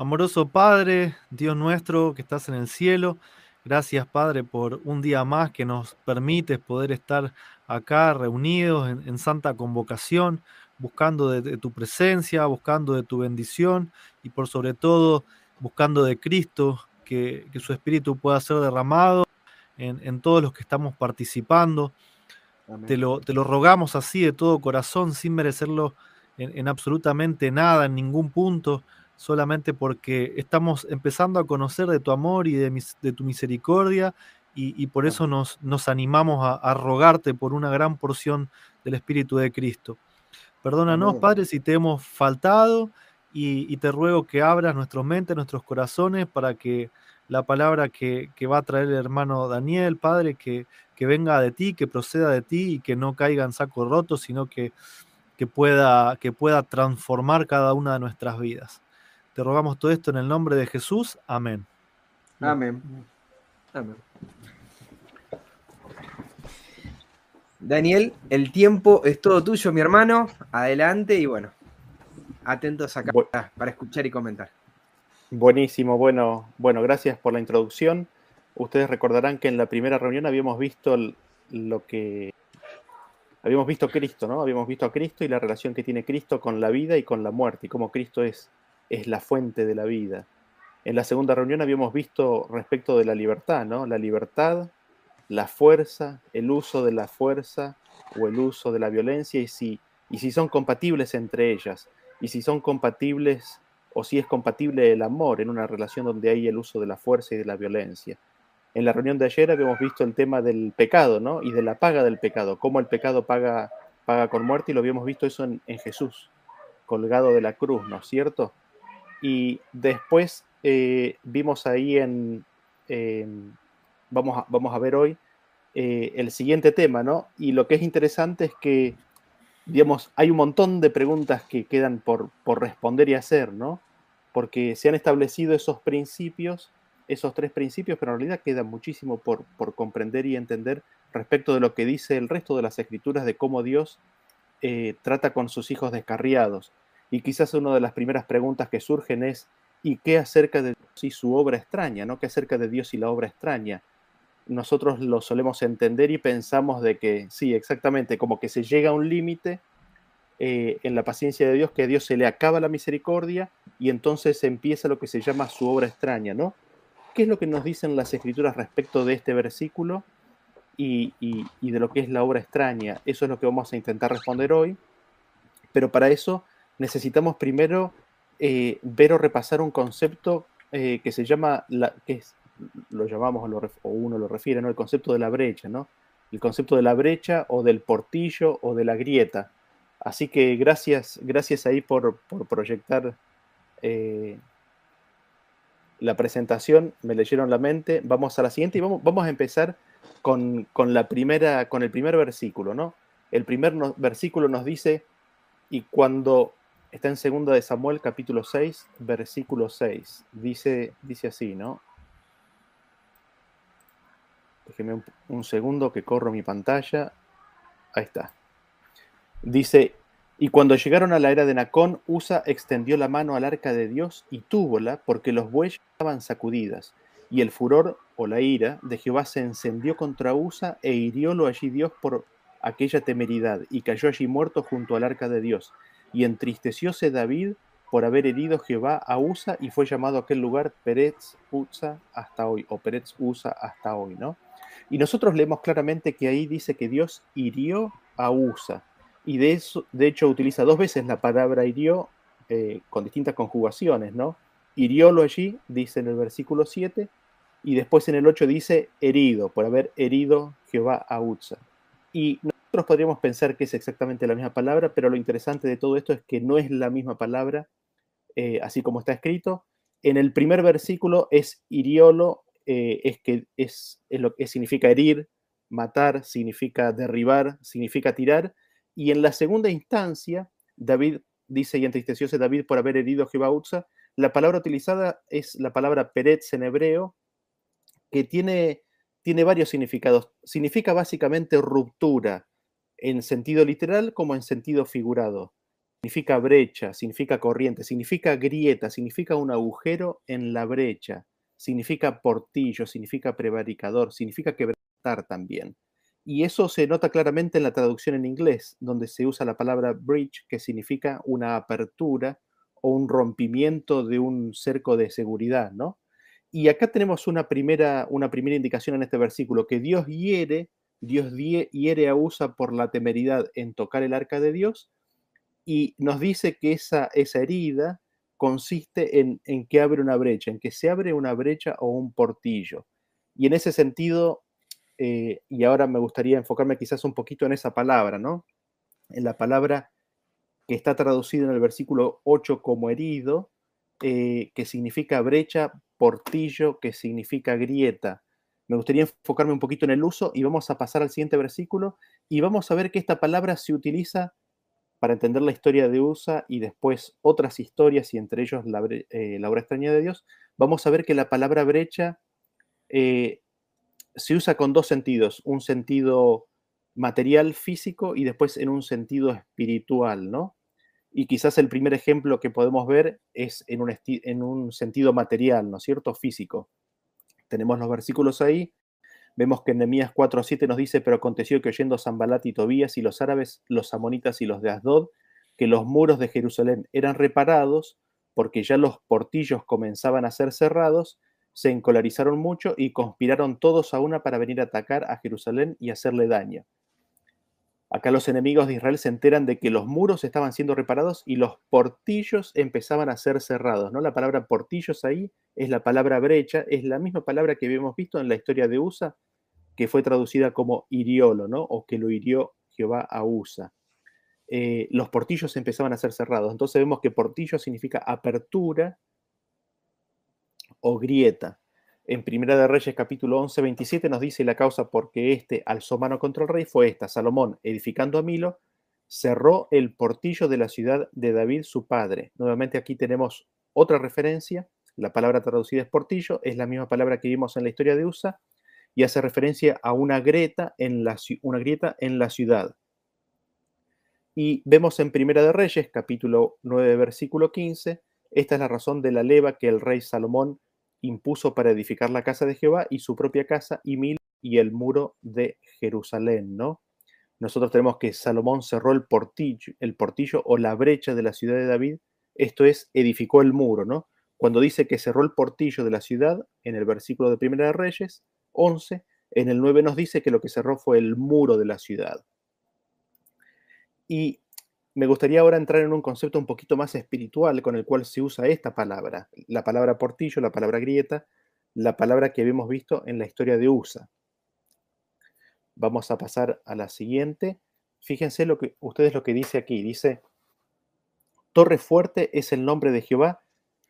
Amoroso Padre, Dios nuestro que estás en el cielo, gracias Padre por un día más que nos permites poder estar acá reunidos en, santa convocación, buscando de, tu presencia, buscando de tu bendición y por sobre todo buscando de Cristo, que, su Espíritu pueda ser derramado en, todos los que estamos participando. Te lo, te lo, rogamos así de todo corazón, sin merecerlo en absolutamente nada, en ningún punto solamente porque estamos empezando a conocer de tu amor y de, tu misericordia y, por eso nos, nos animamos a, rogarte por una gran porción del Espíritu de Cristo. Perdónanos, Padre, si te hemos faltado y, te ruego que abras nuestras mentes, nuestros corazones para que la palabra que, va a traer el hermano Daniel, Padre, que, que, venga de ti, que proceda de ti y que no caiga en saco roto, sino que, que, pueda, que pueda transformar cada una de nuestras vidas. Te rogamos todo esto en el nombre de Jesús. Amén. Amén. Amén. Daniel, el tiempo es todo tuyo, mi hermano. Adelante y bueno, atentos acá para escuchar y comentar. Buenísimo, bueno, bueno, gracias por la introducción. Ustedes recordarán que en la primera reunión habíamos visto lo que habíamos visto Cristo, ¿no? Habíamos visto a Cristo y la relación que tiene Cristo con la vida y con la muerte y cómo Cristo es es la fuente de la vida. En la segunda reunión habíamos visto respecto de la libertad, ¿no? La libertad, la fuerza, el uso de la fuerza o el uso de la violencia y si, y si son compatibles entre ellas, y si son compatibles o si es compatible el amor en una relación donde hay el uso de la fuerza y de la violencia. En la reunión de ayer habíamos visto el tema del pecado, ¿no? Y de la paga del pecado, cómo el pecado paga, paga con muerte, y lo habíamos visto eso en, en Jesús, colgado de la cruz, ¿no es cierto? Y después eh, vimos ahí en, vamos, a, vamos a ver hoy, eh, el siguiente tema, ¿no? Y lo que es interesante es que, digamos, hay un montón de preguntas que quedan por, por responder y hacer, ¿no? Porque se han establecido esos principios, esos tres principios, pero en realidad queda muchísimo por, por comprender y entender respecto de lo que dice el resto de las escrituras de cómo Dios eh, trata con sus hijos descarriados. Y quizás una de las primeras preguntas que surgen es, ¿y qué acerca de Dios y su obra extraña? ¿no? ¿Qué acerca de Dios y la obra extraña? Nosotros lo solemos entender y pensamos de que, sí, exactamente, como que se llega a un límite eh, en la paciencia de Dios, que a Dios se le acaba la misericordia y entonces empieza lo que se llama su obra extraña, ¿no? ¿Qué es lo que nos dicen las escrituras respecto de este versículo y, y de lo que es la obra extraña? Eso es lo que vamos a intentar responder hoy, pero para eso necesitamos primero eh, ver o repasar un concepto eh, que se llama, la, que lo llamamos o uno lo refiere, ¿no? el concepto de la brecha, ¿no? el concepto de la brecha o del portillo o de la grieta. Así que gracias, gracias ahí por, proyectar eh, la presentación, me leyeron la mente. Vamos a la siguiente y vamos, vamos a empezar con, la primera, con el primer versículo. ¿no? El primer versículo nos dice, y cuando Está en 2 de Samuel capítulo 6, versículo 6. Dice, dice así, ¿no? Déjeme un, segundo que corro mi pantalla. Ahí está. Dice, y cuando llegaron a la era de Nacón, Usa extendió la mano al arca de Dios y túvola porque los bueyes estaban sacudidas. Y el furor o la ira de Jehová se encendió contra Usa e hiriólo allí Dios por aquella temeridad y cayó allí muerto junto al arca de Dios. Y entristecióse David por haber herido Jehová a Usa y fue llamado a aquel lugar Peretz Usa hasta hoy, o Peretz Usa hasta hoy, ¿no? Y nosotros leemos claramente que ahí dice que Dios hirió a Usa. Y de, eso, de hecho utiliza dos veces la palabra hirió eh, con distintas conjugaciones, ¿no? Hiriólo allí, dice en el versículo 7, y después en el 8 dice herido, por haber herido Jehová a Usa. Y nosotros podríamos pensar que es exactamente la misma palabra, pero lo interesante de todo esto es que no es la misma palabra, eh, así como está escrito. En el primer versículo es iriolo, eh, es que es, lo que significa herir, matar, significa derribar, significa tirar. Y en la segunda instancia, David dice, y entristecióse David por haber herido a Jehová la palabra utilizada es la palabra peretz en hebreo, que tiene, tiene varios significados. Significa básicamente ruptura, en sentido literal como en sentido figurado. significa brecha, significa corriente, significa grieta, significa un agujero en la brecha, significa portillo, significa prevaricador, significa quebrantar también. Y eso se nota claramente en la traducción en inglés, donde se usa la palabra bridge, que significa una apertura o un rompimiento de un cerco de seguridad, ¿no? Y acá tenemos una primera, una primera indicación en este versículo, que Dios hiere, Dios hiere a Usa por la temeridad en tocar el arca de Dios, y nos dice que esa, esa herida consiste en, en, que abre una brecha, en que se abre una brecha o un portillo. Y en ese sentido, eh, y ahora me gustaría enfocarme quizás un poquito en esa palabra, ¿no? En la palabra que está traducida en el versículo 8 como herido, eh, que significa brecha, portillo, que significa grieta. Me gustaría enfocarme un poquito en el uso y vamos a pasar al siguiente versículo y vamos a ver que esta palabra se utiliza para entender la historia de USA y después otras historias, y entre ellos la, eh, obra extraña de Dios, vamos a ver que la palabra brecha eh, se usa con dos sentidos, un sentido material, físico, y después en un sentido espiritual, ¿no? Y quizás el primer ejemplo que podemos ver es en un, en un sentido material, ¿no es cierto? Físico. Tenemos los versículos ahí, Vemos que en Nehemías 4 a 7 nos dice, pero aconteció que oyendo Zambalat y Tobías y los árabes, los amonitas y los de Asdod, que los muros de Jerusalén eran reparados, porque ya los portillos comenzaban a ser cerrados, se encolarizaron mucho y conspiraron todos a una para venir a atacar a Jerusalén y hacerle daño. Acá los enemigos de Israel se enteran de que los muros estaban siendo reparados y los portillos empezaban a ser cerrados. ¿no? La palabra portillos ahí es la palabra brecha, es la misma palabra que habíamos visto en la historia de USA, que fue traducida como hiriolo, ¿no? O que lo hirió Jehová a Usa. Eh, los portillos empezaban a ser cerrados. Entonces vemos que portillo significa apertura o grieta. En Primera de Reyes capítulo 11, 27 nos dice la causa porque este alzó mano contra el rey fue esta. Salomón, edificando a Milo, cerró el portillo de la ciudad de David, su padre. Nuevamente aquí tenemos otra referencia. La palabra traducida es portillo, es la misma palabra que vimos en la historia de Usa, y hace referencia a una grieta en la, una grieta en la ciudad. Y vemos en Primera de Reyes, capítulo 9, versículo 15, esta es la razón de la leva que el rey Salomón impuso para edificar la casa de Jehová y su propia casa y mil y el muro de Jerusalén, ¿no? Nosotros tenemos que Salomón cerró el portillo, el portillo o la brecha de la ciudad de David, esto es, edificó el muro, ¿no? Cuando dice que cerró el portillo de la ciudad, en el versículo de Primera de Reyes, 11, en el 9 nos dice que lo que cerró fue el muro de la ciudad. Y me gustaría ahora entrar en un concepto un poquito más espiritual con el cual se usa esta palabra, la palabra portillo, la palabra grieta, la palabra que habíamos visto en la historia de USA. Vamos a pasar a la siguiente. Fíjense lo que ustedes lo que dice aquí, dice Torre fuerte es el nombre de Jehová,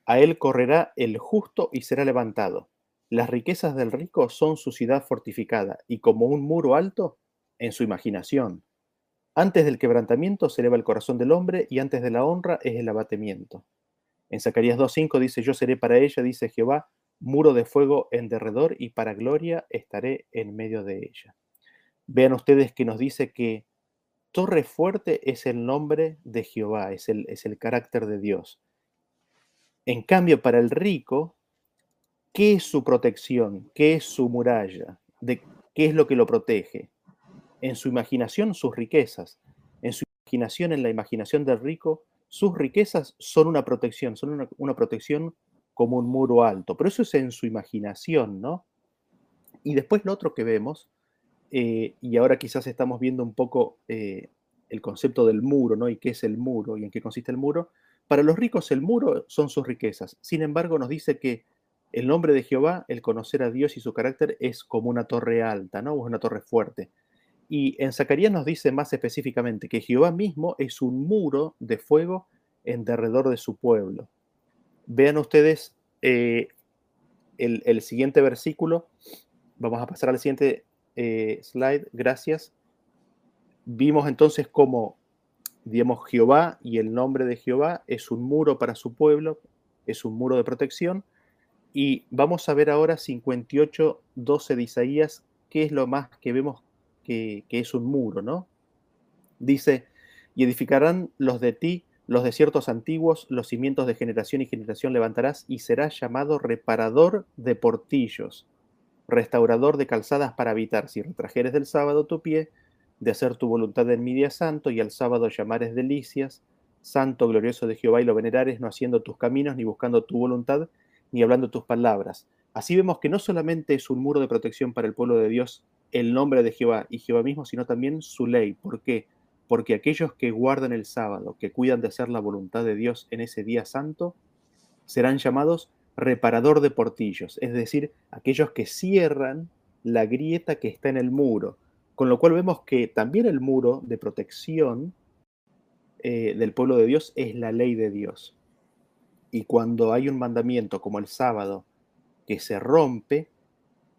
a él correrá el justo y será levantado. Las riquezas del rico son su ciudad fortificada y como un muro alto en su imaginación. Antes del quebrantamiento se eleva el corazón del hombre y antes de la honra es el abatimiento. En Zacarías 2.5 dice, yo seré para ella, dice Jehová, muro de fuego en derredor y para gloria estaré en medio de ella. Vean ustedes que nos dice que torre fuerte es el nombre de Jehová, es el, es el carácter de Dios. En cambio, para el rico, ¿Qué es su protección? ¿Qué es su muralla? ¿De ¿Qué es lo que lo protege? En su imaginación, sus riquezas. En su imaginación, en la imaginación del rico, sus riquezas son una protección, son una, protección como un muro alto. Pero eso es en su imaginación, ¿no? Y después lo otro que vemos, eh, y ahora quizás estamos viendo un poco eh, el concepto del muro, ¿no? Y qué es el muro y en qué consiste el muro. Para los ricos el muro son sus riquezas. Sin embargo, nos dice que el nombre de Jehová, el conocer a Dios y su carácter, es como una torre alta, ¿no? Es una torre fuerte. Y en Zacarías nos dice más específicamente que Jehová mismo es un muro de fuego en derredor de su pueblo. Vean ustedes eh, el, siguiente versículo. Vamos a pasar al siguiente eh, slide. Gracias. Vimos entonces cómo, digamos, Jehová y el nombre de Jehová es un muro para su pueblo, es un muro de protección y vamos a ver ahora 58, 12 de Isaías, qué es lo más que vemos que, es un muro, ¿no? Dice, y edificarán los de ti los desiertos antiguos, los cimientos de generación y generación levantarás y serás llamado reparador de portillos, restaurador de calzadas para habitar. Si retrajeres del sábado tu pie, de hacer tu voluntad en mi día santo, y al sábado llamares delicias, santo, glorioso de Jehová, y lo venerares, no haciendo tus caminos, ni buscando tu voluntad, ni hablando tus palabras. Así vemos que no solamente es un muro de protección para el pueblo de Dios el nombre de Jehová y Jehová mismo, sino también su ley. ¿Por qué? Porque aquellos que guardan el sábado, que cuidan de hacer la voluntad de Dios en ese día santo, serán llamados reparador de portillos, es decir, aquellos que cierran la grieta que está en el muro. Con lo cual vemos que también el muro de protección eh, del pueblo de Dios es la ley de Dios. Y cuando hay un mandamiento como el sábado que se rompe,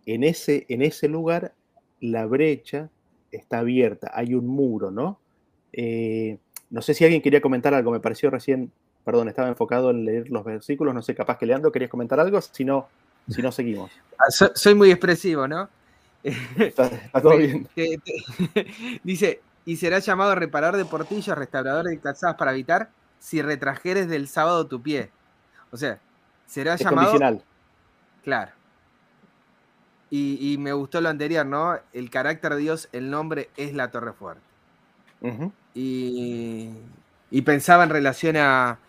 en ese, en ese lugar la brecha está abierta, hay un muro, ¿no? Eh, no sé si alguien quería comentar algo, me pareció recién, perdón, estaba enfocado en leer los versículos, no sé, capaz que Leandro querías comentar algo, si no, si no seguimos. Ah, soy muy expresivo, ¿no? Está, todo bien. Dice, y será llamado reparador de portillos, restaurador de calzadas para habitar, si retrajeres del sábado tu pie. O sea, será llamado. Condicional. Claro. Y, me gustó lo anterior, ¿no? El carácter de Dios, el nombre es la torre fuerte. y, pensaba en relación a,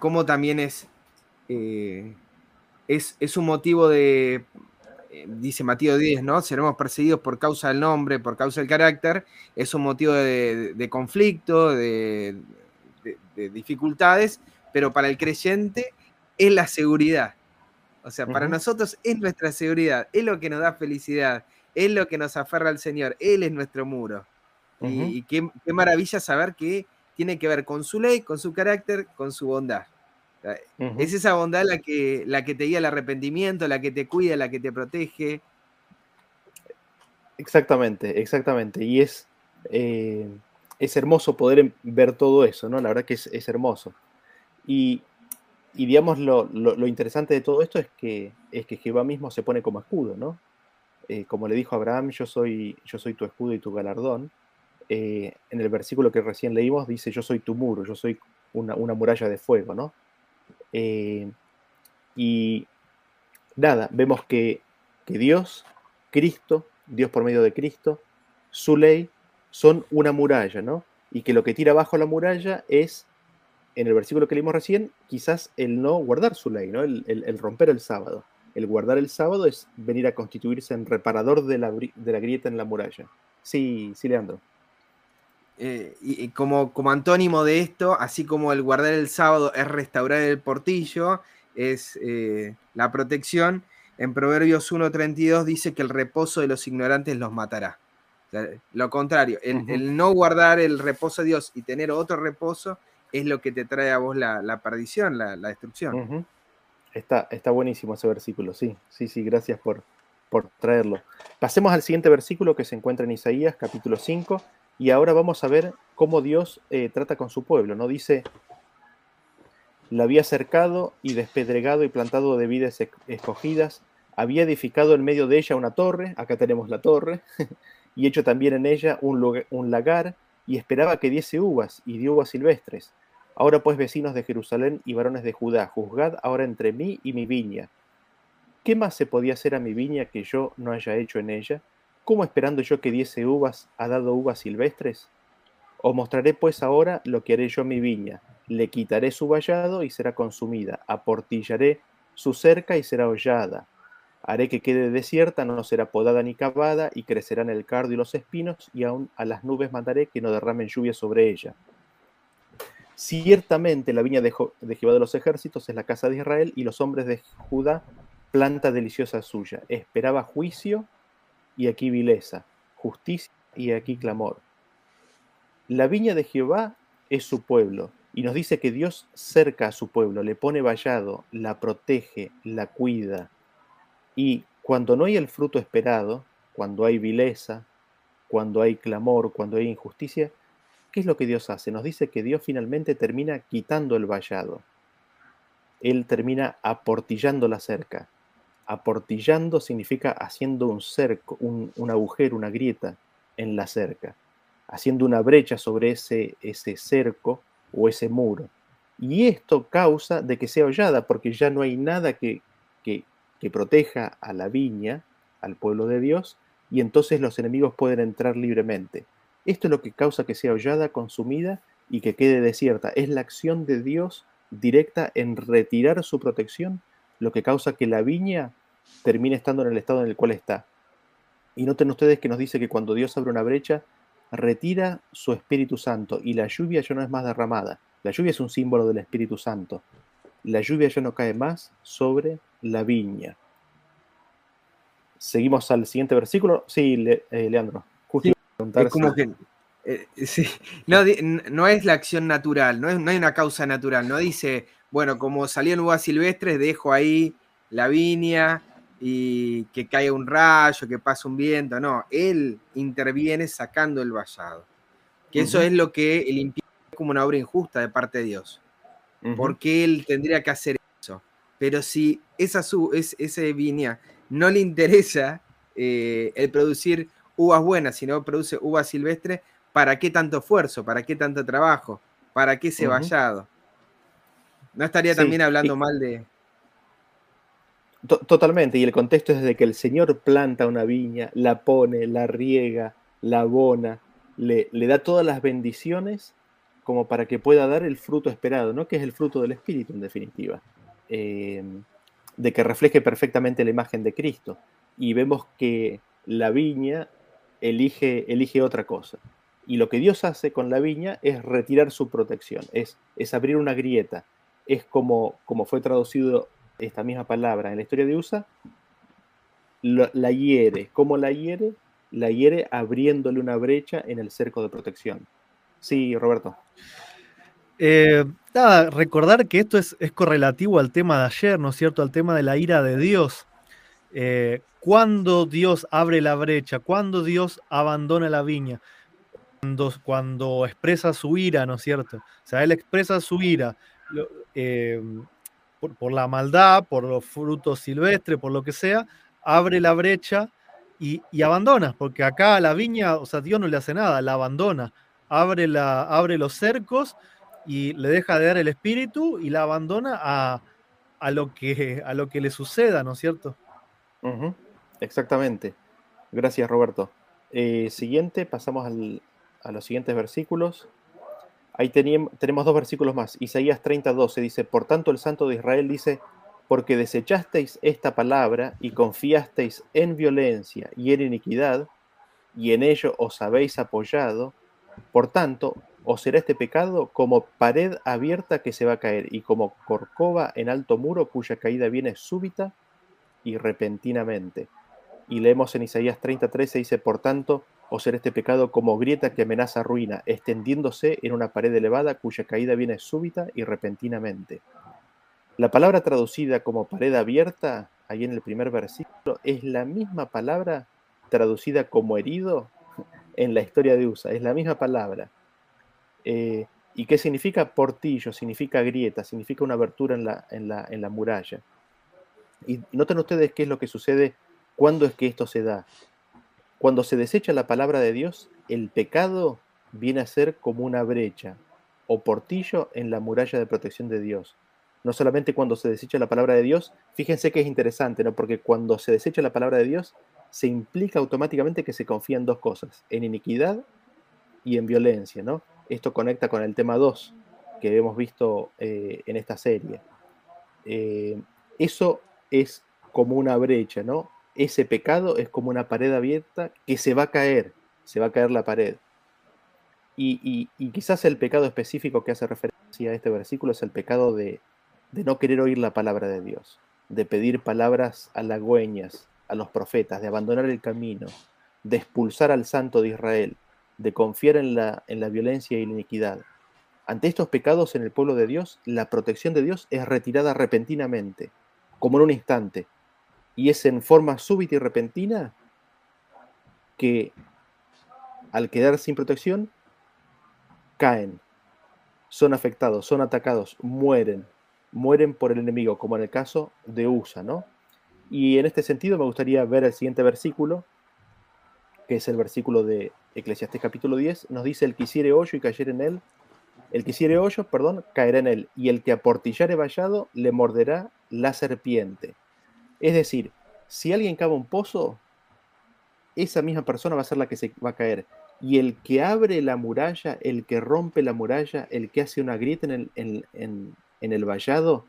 cómo también es, eh, es, es, un motivo de, eh, dice Mateo 10, ¿no? Seremos perseguidos por causa del nombre, por causa del carácter. Es un motivo de, conflicto, de, dificultades, pero para el creyente es la seguridad. O sea, para nosotros es nuestra seguridad, es lo que nos da felicidad, es lo que nos aferra al Señor, Él es nuestro muro. Y, qué, maravilla saber que tiene que ver con su ley, con su carácter, con su bondad. Es esa bondad la que, la que te guía al arrepentimiento, la que te cuida, la que te protege. Exactamente, exactamente. Y es, eh, es hermoso poder ver todo eso, ¿no? La verdad que es, hermoso. Y y digamos, lo, interesante de todo esto es que, es que Jehová mismo se pone como escudo, ¿no? Eh, como le dijo Abraham, yo soy, yo soy tu escudo y tu galardón. Eh, en el versículo que recién leímos dice, yo soy tu muro, yo soy una, muralla de fuego, ¿no? Eh, y nada, vemos que, que Dios, Cristo, Dios por medio de Cristo, su ley, son una muralla, ¿no? Y que lo que tira abajo la muralla es en el versículo que leímos recién, quizás el no guardar su ley, ¿no? El, romper el sábado. El guardar el sábado es venir a constituirse en reparador de la, grieta en la muralla. Sí, sí, Leandro. Eh, y, como, como antónimo de esto, así como el guardar el sábado es restaurar el portillo, es eh, la protección, en Proverbios 1.32 dice que el reposo de los ignorantes los matará. lo contrario, el, no guardar el reposo de Dios y tener otro reposo es lo que te trae a vos la, perdición, la, destrucción. está, está buenísimo ese versículo, sí, sí, sí, gracias por, por traerlo. Pasemos al siguiente versículo que se encuentra en Isaías, capítulo 5, y ahora vamos a ver cómo Dios eh, trata con su pueblo, ¿no? Dice, la había cercado y despedregado y plantado de vides escogidas, había edificado en medio de ella una torre, acá tenemos la torre, y hecho también en ella un, un lagar, y esperaba que diese uvas, y dio uvas silvestres. Ahora pues, vecinos de Jerusalén y varones de Judá, juzgad ahora entre mí y mi viña. ¿Qué más se podía hacer a mi viña que yo no haya hecho en ella? ¿Cómo esperando yo que diese uvas, ha dado uvas silvestres? Os mostraré pues ahora lo que haré yo a mi viña. Le quitaré su vallado y será consumida. Aportillaré su cerca y será hollada. Haré que quede desierta, no será podada ni cavada, y crecerán el cardo y los espinos, y aún a las nubes mandaré que no derramen lluvia sobre ella. Ciertamente la viña de, Jehová de los ejércitos es la casa de Israel y los hombres de Judá planta deliciosa suya. Esperaba juicio y aquí vileza, justicia y aquí clamor. La viña de Jehová es su pueblo y nos dice que Dios cerca a su pueblo, le pone vallado, la protege, la cuida. Y cuando no hay el fruto esperado, cuando hay vileza, cuando hay clamor, cuando hay injusticia, ¿Qué es lo que Dios hace? Nos dice que Dios finalmente termina quitando el vallado. Él termina aportillando la cerca. Aportillando significa haciendo un cerco, un, agujero, una grieta en la cerca, haciendo una brecha sobre ese, ese cerco o ese muro. Y esto causa de que sea hollada, porque ya no hay nada que, que, que proteja a la viña, al pueblo de Dios, y entonces los enemigos pueden entrar libremente. Esto es lo que causa que sea hollada, consumida y que quede desierta. Es la acción de Dios directa en retirar su protección, lo que causa que la viña termine estando en el estado en el cual está. Y noten ustedes que nos dice que cuando Dios abre una brecha, retira su Espíritu Santo y la lluvia ya no es más derramada. La lluvia es un símbolo del Espíritu Santo. La lluvia ya no cae más sobre la viña. Seguimos al siguiente versículo. Sí, eh, Leandro. Es como que eh, no, es la acción natural, no, es, no hay una causa natural. No dice, bueno, como salían uvas silvestres, dejo ahí la viña y que caiga un rayo, que pase un viento. No, él interviene sacando el vallado. Que eso es lo que él impide como una obra injusta de parte de Dios. Porque él tendría que hacer eso. Pero si esa, su, es, ese viña no le interesa eh, el producir uvas buenas, sino produce uvas silvestres, ¿para qué tanto esfuerzo? ¿Para qué tanto trabajo? ¿Para qué ese vallado? ¿No estaría también hablando mal de, Totalmente, y el contexto es de que el Señor planta una viña, la pone, la riega, la abona, le, le, da todas las bendiciones como para que pueda dar el fruto esperado, ¿no? Que es el fruto del Espíritu, en definitiva. Em, de que refleje perfectamente la imagen de Cristo. Y vemos que la viña elige, otra cosa. Y lo que Dios hace con la viña es retirar su protección, es, es abrir una grieta. Es como, como fue traducido esta misma palabra en la historia de USA, la hiere. ¿Cómo la hiere? La hiere abriéndole una brecha en el cerco de protección. Sí, Roberto. Eh, nada, recordar que esto es, correlativo al tema de ayer, ¿no es cierto? Al tema de la ira de Dios. Eh, cuando Dios abre la brecha, cuando Dios abandona la viña, cuando, cuando, expresa su ira, ¿no es cierto? O sea, Él expresa su ira, eh, por, la maldad, por los frutos silvestres, por lo que sea, abre la brecha y, abandona, porque acá la viña, o sea, Dios no le hace nada, la abandona, abre, la, abre los cercos y le deja de dar el espíritu y la abandona a, lo, que, a lo que le suceda, ¿no es cierto? Exactamente. Gracias, Roberto. Eh, siguiente, pasamos a los siguientes versículos. Ahí tenemos dos versículos más. Isaías 30, se dice, Por tanto el Santo de Israel dice, porque desechasteis esta palabra y confiasteis en violencia y en iniquidad, y en ello os habéis apoyado, por tanto os será este pecado como pared abierta que se va a caer, y como corcova en alto muro cuya caída viene súbita y repentinamente. Y leemos en Isaías 33, dice, por tanto, o ser este pecado como grieta que amenaza ruina, extendiéndose en una pared elevada cuya caída viene súbita y repentinamente. La palabra traducida como pared abierta, ahí en el primer versículo, es la misma palabra traducida como herido en la historia de USA, es la misma palabra. Eh, ¿Y qué significa portillo? Significa grieta, significa una abertura en la, en la, en la muralla. Y noten ustedes qué es lo que sucede cuando es que esto se da. Cuando se desecha la palabra de Dios, el pecado viene a ser como una brecha o portillo en la muralla de protección de Dios. No solamente cuando se desecha la palabra de Dios, fíjense que es interesante, ¿no? Porque cuando se desecha la palabra de Dios, se implica automáticamente que se confía en dos cosas, en iniquidad y en violencia, ¿no? Esto conecta con el tema 2 que hemos visto eh, en esta serie. Eh, eso es como una brecha, ¿no? ese pecado es como una pared abierta que se va a caer, se va a caer la pared. Y, quizás el pecado específico que hace referencia a este versículo es el pecado de, no querer oír la palabra de Dios, de pedir palabras halagüeñas a los profetas, de abandonar el camino, de expulsar al santo de Israel, de confiar en la, en la violencia y la iniquidad. Ante estos pecados en el pueblo de Dios, la protección de Dios es retirada repentinamente, como en un instante, y es en forma súbita y repentina que al quedar sin protección, caen, son afectados, son atacados, mueren, mueren por el enemigo, como en el caso de Usa, ¿no? Y en este sentido me gustaría ver el siguiente versículo, que es el versículo de Eclesiastés capítulo 10, nos dice, el que hiciere hoyo y cayere en él, El que hiciere hoyos, perdón, caerá en él, y el que aportillare vallado le morderá la serpiente. Es decir, si alguien cava un pozo, esa misma persona va a ser la que se va a caer. Y el que abre la muralla, el que rompe la muralla, el que hace una grieta en el, en el vallado,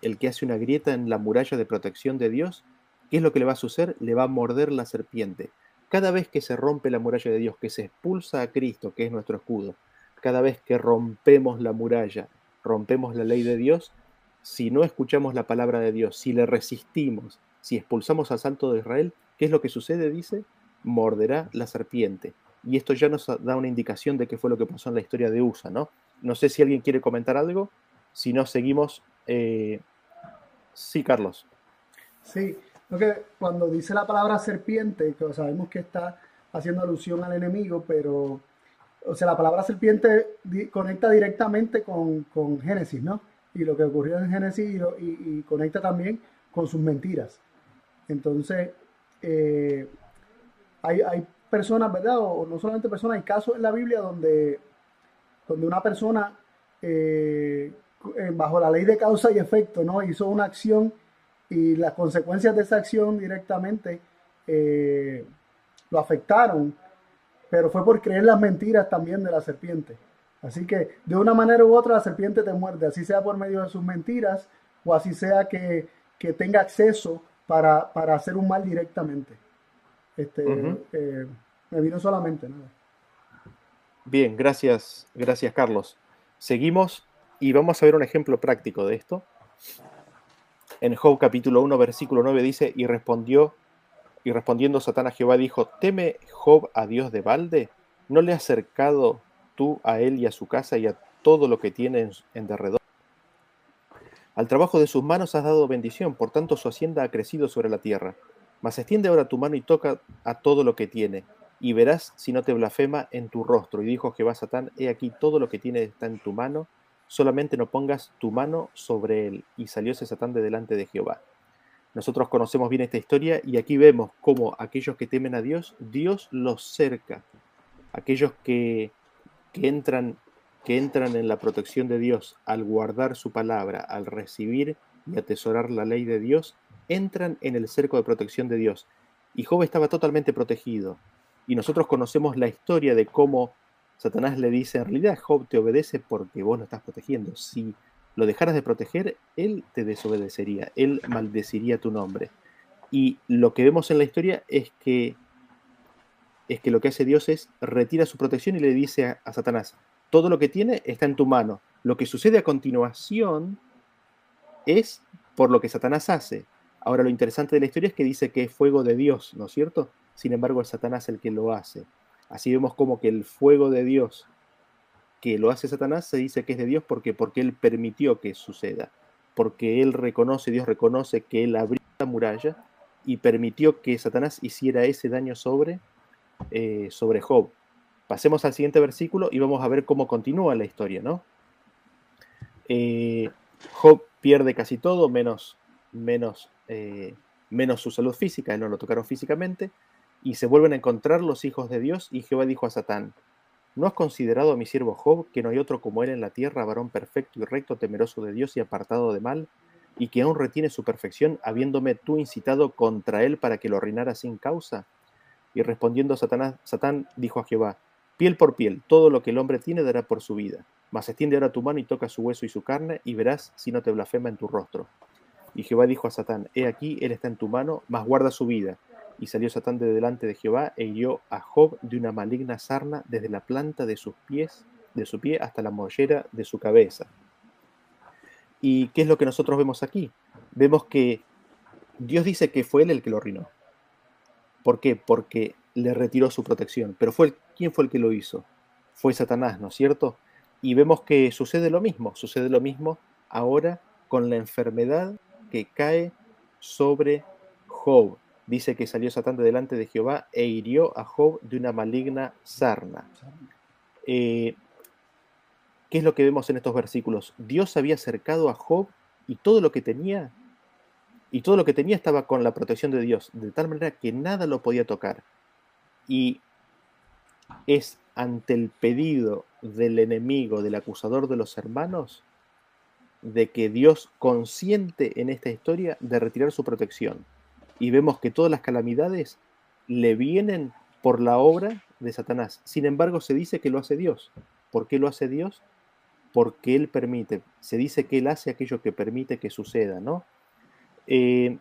el que hace una grieta en la muralla de protección de Dios, ¿qué es lo que le va a suceder? Le va a morder la serpiente. Cada vez que se rompe la muralla de Dios, que se expulsa a Cristo, que es nuestro escudo, cada vez que rompemos la muralla, rompemos la ley de Dios, si no escuchamos la palabra de Dios, si le resistimos, si expulsamos al Santo de Israel, ¿qué es lo que sucede? Dice, morderá la serpiente. Y esto ya nos da una indicación de qué fue lo que pasó en la historia de USA, ¿no? No sé si alguien quiere comentar algo, si no seguimos. Eh, sí, Carlos. Sí, que cuando dice la palabra serpiente, que sabemos que está haciendo alusión al enemigo, pero, o sea, la palabra serpiente conecta directamente con, Génesis, ¿no? Y lo que ocurrió en Génesis y, conecta también con sus mentiras. Entonces, eh, hay, personas, ¿verdad? O no solamente personas, hay casos en la Biblia donde, donde una persona, eh, bajo la ley de causa y efecto, ¿no? Hizo una acción y las consecuencias de esa acción directamente eh, lo afectaron, pero fue por creer las mentiras también de la serpiente. Así que de una manera u otra la serpiente te muerde, así sea por medio de sus mentiras o así sea que, tenga acceso para, hacer un mal directamente. Este, eh, me vino solamente nada. Bien, gracias, gracias Carlos. Seguimos y vamos a ver un ejemplo práctico de esto. En Job capítulo 1, versículo 9 dice, y respondió, y respondiendo Satán a Jehová dijo, ¿teme Job a Dios de balde? ¿No le has acercado tú a él y a su casa y a todo lo que tiene en, derredor? Al trabajo de sus manos has dado bendición, por tanto su hacienda ha crecido sobre la tierra. Mas extiende ahora tu mano y toca a todo lo que tiene, y verás si no te blasfema en tu rostro. Y dijo Jehová Satán, he aquí todo lo que tiene está en tu mano, solamente no pongas tu mano sobre él. Y salió ese Satán de delante de Jehová. Nosotros conocemos bien esta historia y aquí vemos cómo aquellos que temen a Dios, Dios los cerca. Aquellos que, que, entran, que entran en la protección de Dios al guardar su palabra, al recibir y atesorar la ley de Dios, entran en el cerco de protección de Dios. Y Job estaba totalmente protegido. Y nosotros conocemos la historia de cómo Satanás le dice, en realidad Job te obedece porque vos lo estás protegiendo. Si lo dejaras de proteger, él te desobedecería, él maldeciría tu nombre. Y lo que vemos en la historia es que es que lo que hace Dios es retira su protección y le dice a, Satanás, todo lo que tiene está en tu mano. Lo que sucede a continuación es por lo que Satanás hace. Ahora lo interesante de la historia es que dice que es fuego de Dios, ¿no es cierto? Sin embargo, es Satanás el que lo hace. Así vemos como que el fuego de Dios que lo hace Satanás se dice que es de Dios porque, porque él permitió que suceda, porque él reconoce, Dios reconoce que él abrió la muralla y permitió que Satanás hiciera ese daño sobre, eh, sobre Job. Pasemos al siguiente versículo y vamos a ver cómo continúa la historia, ¿no? Eh, Job pierde casi todo, menos, menos, eh, menos su salud física, él no lo tocaron físicamente, y se vuelven a encontrar los hijos de Dios, y Jehová dijo a Satán, ¿no has considerado a mi siervo Job, que no hay otro como él en la tierra, varón perfecto y recto, temeroso de Dios y apartado de mal, y que aún retiene su perfección, habiéndome tú incitado contra él para que lo reinara sin causa? Y respondiendo Satanás, Satán dijo a Jehová, piel por piel, todo lo que el hombre tiene dará por su vida. Mas extiende ahora tu mano y toca su hueso y su carne, y verás si no te blasfema en tu rostro. Y Jehová dijo a Satán, He aquí, él está en tu mano, mas guarda su vida y salió Satán de delante de Jehová e hirió a Job de una maligna sarna desde la planta de sus pies, de su pie hasta la mollera de su cabeza. ¿Y qué es lo que nosotros vemos aquí? Vemos que Dios dice que fue él el que lo arruinó. ¿Por qué? Porque le retiró su protección. Pero fue ¿quién fue el que lo hizo? Fue Satanás, ¿no es cierto? Y vemos que sucede lo mismo, sucede lo mismo ahora con la enfermedad que cae sobre Job dice que salió Satán de delante de Jehová e hirió a Job de una maligna sarna. Eh, ¿Qué es lo que vemos en estos versículos? Dios había acercado a Job y todo lo que tenía, y todo lo que tenía estaba con la protección de Dios, de tal manera que nada lo podía tocar. Y es ante el pedido del enemigo, del acusador de los hermanos, de que Dios consiente en esta historia de retirar su protección. Y vemos que todas las calamidades le vienen por la obra de Satanás. Sin embargo, se dice que lo hace Dios. ¿Por qué lo hace Dios? Porque Él permite. Se dice que Él hace aquello que permite que suceda, ¿no? Eh,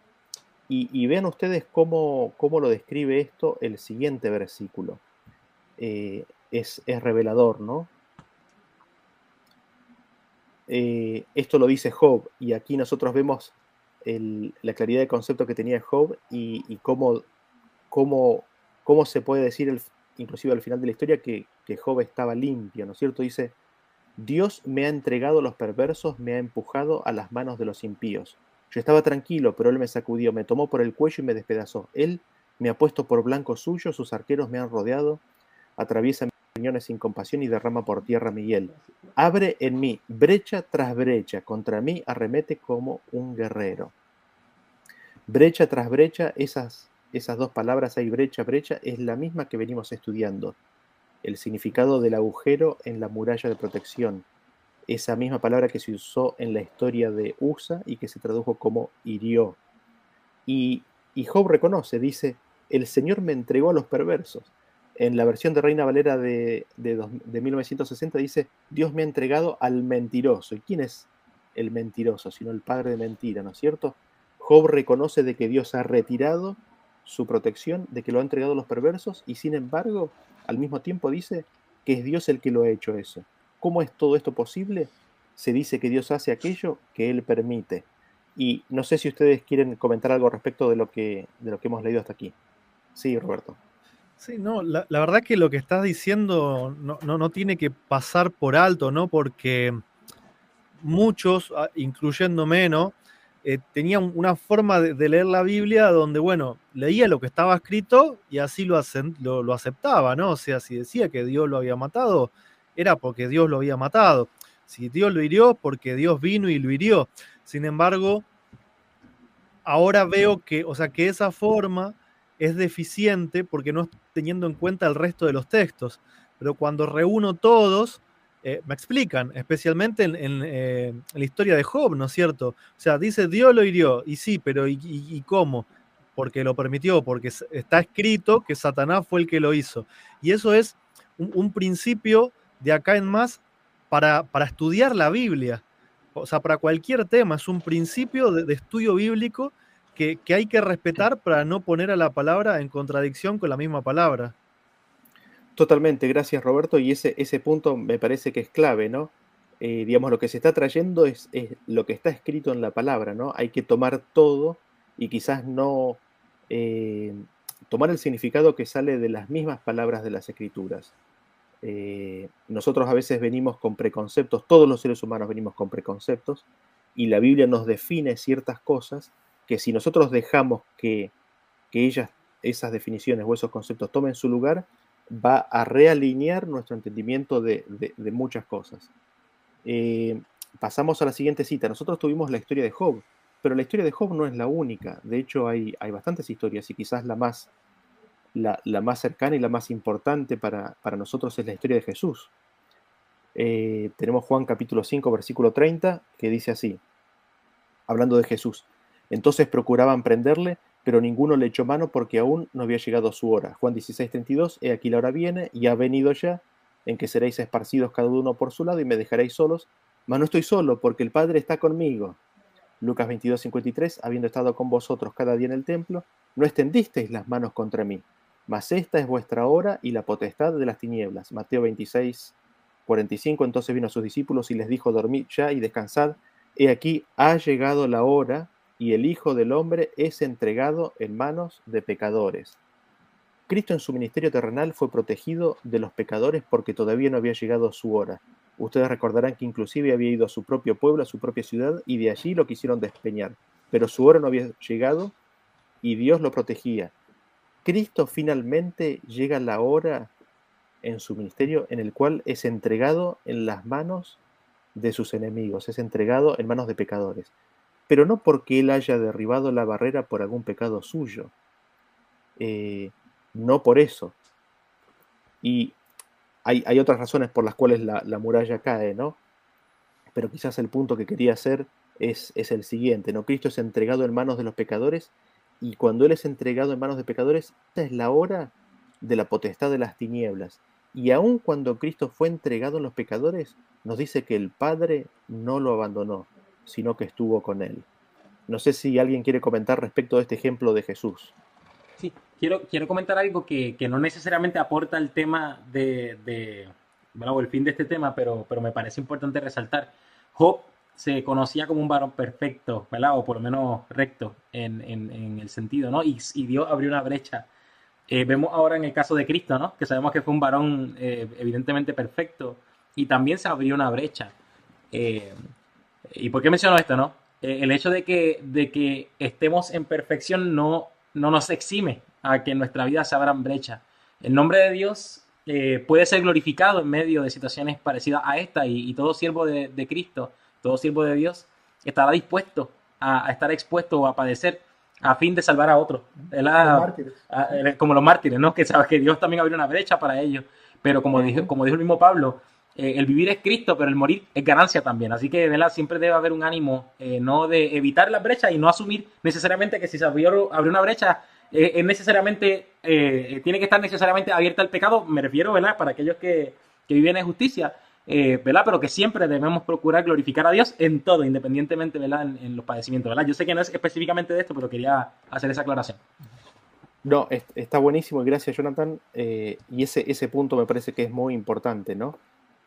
y, vean ustedes cómo, cómo, lo describe esto el siguiente versículo. Eh, es, es, revelador, ¿no? Eh, esto lo dice Job, y aquí nosotros vemos la claridad de concepto que tenía Job y, cómo, cómo, cómo, se puede decir, inclusive al final de la historia, que, que Job estaba limpio, ¿no es cierto? Dice, Dios me ha entregado a los perversos, me ha empujado a las manos de los impíos. Yo estaba tranquilo, pero él me sacudió, me tomó por el cuello y me despedazó. Él me ha puesto por blanco suyo, sus arqueros me han rodeado, atraviesa mis riñones sin compasión y derrama por tierra mi hiel. Abre en mí brecha tras brecha, contra mí arremete como un guerrero. Brecha tras brecha, esas, esas dos palabras ahí, brecha, brecha, es la misma que venimos estudiando. El significado del agujero en la muralla de protección, esa misma palabra que se usó en la historia de Usa y que se tradujo como hirió. Y, Job reconoce, dice, el Señor me entregó a los perversos. En la versión de Reina Valera de, de, 1960 dice, Dios me ha entregado al mentiroso. ¿Y quién es el mentiroso? Sino el padre de mentira, ¿no es cierto? Job reconoce de que Dios ha retirado su protección, de que lo ha entregado a los perversos, y sin embargo, al mismo tiempo dice que es Dios el que lo ha hecho eso. ¿Cómo es todo esto posible? Se dice que Dios hace aquello que Él permite. Y no sé si ustedes quieren comentar algo respecto de lo que, de lo que hemos leído hasta aquí. Sí, Roberto. Sí, no, la, verdad que lo que estás diciendo no, no, tiene que pasar por alto, ¿no? Porque muchos, ah, incluyéndome, ¿no? Eh, tenían una forma de, leer la Biblia donde, bueno, leía lo que estaba escrito y así lo, lo, lo, aceptaba, ¿no? O sea, si decía que Dios lo había matado, era porque Dios lo había matado. Si Dios lo hirió, porque Dios vino y lo hirió. Sin embargo, ahora veo que, o sea, que esa forma es deficiente porque no estoy teniendo en cuenta el resto de los textos. Pero cuando reúno todos, eh, me explican, especialmente eh, en, la historia de Job, ¿no es cierto? O sea, dice Dios lo hirió, y sí, pero ¿y, cómo? Porque lo permitió, porque está escrito que Satanás fue el que lo hizo. Y eso es un principio de acá en más para, para estudiar la Biblia. O sea, para cualquier tema, es un principio de, estudio bíblico que, hay que respetar para no poner a la palabra en contradicción con la misma palabra. Totalmente, gracias Roberto. Y ese, ese punto me parece que es clave, ¿no? Eh, digamos, lo que se está trayendo es, lo que está escrito en la palabra, ¿no? Hay que tomar todo y quizás no eh, tomar el significado que sale de las mismas palabras de las escrituras. Eh, nosotros a veces venimos con preconceptos, todos los seres humanos venimos con preconceptos, y la Biblia nos define ciertas cosas que si nosotros dejamos que, ellas, esas definiciones o esos conceptos tomen su lugar, va a realinear nuestro entendimiento de, muchas cosas. Eh, pasamos a la siguiente cita. Nosotros tuvimos la historia de Job, pero la historia de Job no es la única. De hecho, hay, hay bastantes historias y quizás la más la, más cercana y la más importante para, nosotros es la historia de Jesús. Eh, tenemos Juan capítulo 5, versículo 30, que dice así, hablando de Jesús. Entonces procuraban prenderle, pero ninguno le echó mano porque aún no había llegado su hora. Juan 16, 32, he aquí la hora viene y ha venido ya, en que seréis esparcidos cada uno por su lado y me dejaréis solos, mas no estoy solo porque el Padre está conmigo. Lucas 22, 53, habiendo estado con vosotros cada día en el templo, no extendisteis las manos contra mí, mas esta es vuestra hora y la potestad de las tinieblas. Mateo 26, 45. Entonces vino a sus discípulos y les dijo, dormid ya y descansad. He aquí, ha llegado la hora y el Hijo del Hombre es entregado en manos de pecadores. Cristo en su ministerio terrenal fue protegido de los pecadores porque todavía no había llegado su hora. Ustedes recordarán que inclusive había ido a su propio pueblo, a su propia ciudad, y de allí lo quisieron despeñar. Pero su hora no había llegado y Dios lo protegía. Cristo finalmente llega la hora en su ministerio en el cual es entregado en las manos de sus enemigos, es entregado en manos de pecadores, pero no porque él haya derribado la barrera por algún pecado suyo, eh, no por eso. Y hay, otras razones por las cuales la, la, muralla cae, ¿no? Pero quizás el punto que quería hacer es, es el siguiente, ¿no? Cristo es entregado en manos de los pecadores y cuando Él es entregado en manos de pecadores, esta es la hora de la potestad de las tinieblas. Y aun cuando Cristo fue entregado en los pecadores, nos dice que el Padre no lo abandonó, sino que estuvo con Él. No sé si alguien quiere comentar respecto de este ejemplo de Jesús. Sí, quiero, quiero comentar algo que, que no necesariamente aporta el tema de, de bueno, el fin de este tema, pero, pero me parece importante resaltar. Job se conocía como un varón perfecto, ¿verdad? O por lo menos recto en, en, el sentido, ¿no? Y, y, Dios abrió una brecha. Eh, vemos ahora en el caso de Cristo, ¿no? Que sabemos que fue un varón eh, evidentemente perfecto y también se abrió una brecha. Eh, ¿Y por qué menciono esto, no? Eh, el hecho de que, de que estemos en perfección no, no nos exime a que en nuestra vida se abran brechas. El nombre de Dios puede ser glorificado en medio de situaciones parecidas a esta y, y todo siervo de, de, Cristo, todo siervo de Dios, estará dispuesto a, a, estar expuesto o a padecer a fin de salvar a otros. como los mártires, ¿no? Que sabes que Dios también abrió una brecha para ellos. Pero como dijo, como dijo el mismo Pablo, eh, el vivir es Cristo, pero el morir es ganancia también. Así que ¿verdad? siempre debe haber un ánimo eh, no de evitar la brecha y no asumir necesariamente que si se abrió, abrió una brecha eh, es necesariamente, tiene que estar necesariamente abierta al pecado. Me refiero, ¿verdad? Para aquellos que, que viven en justicia, ¿verdad? Pero que siempre debemos procurar glorificar a Dios en todo, independientemente, ¿verdad? En, en los padecimientos, ¿verdad? Yo sé que no es específicamente de esto, pero quería hacer esa aclaración. No, está buenísimo, gracias Jonathan. y ese, ese punto me parece que es muy importante, ¿no?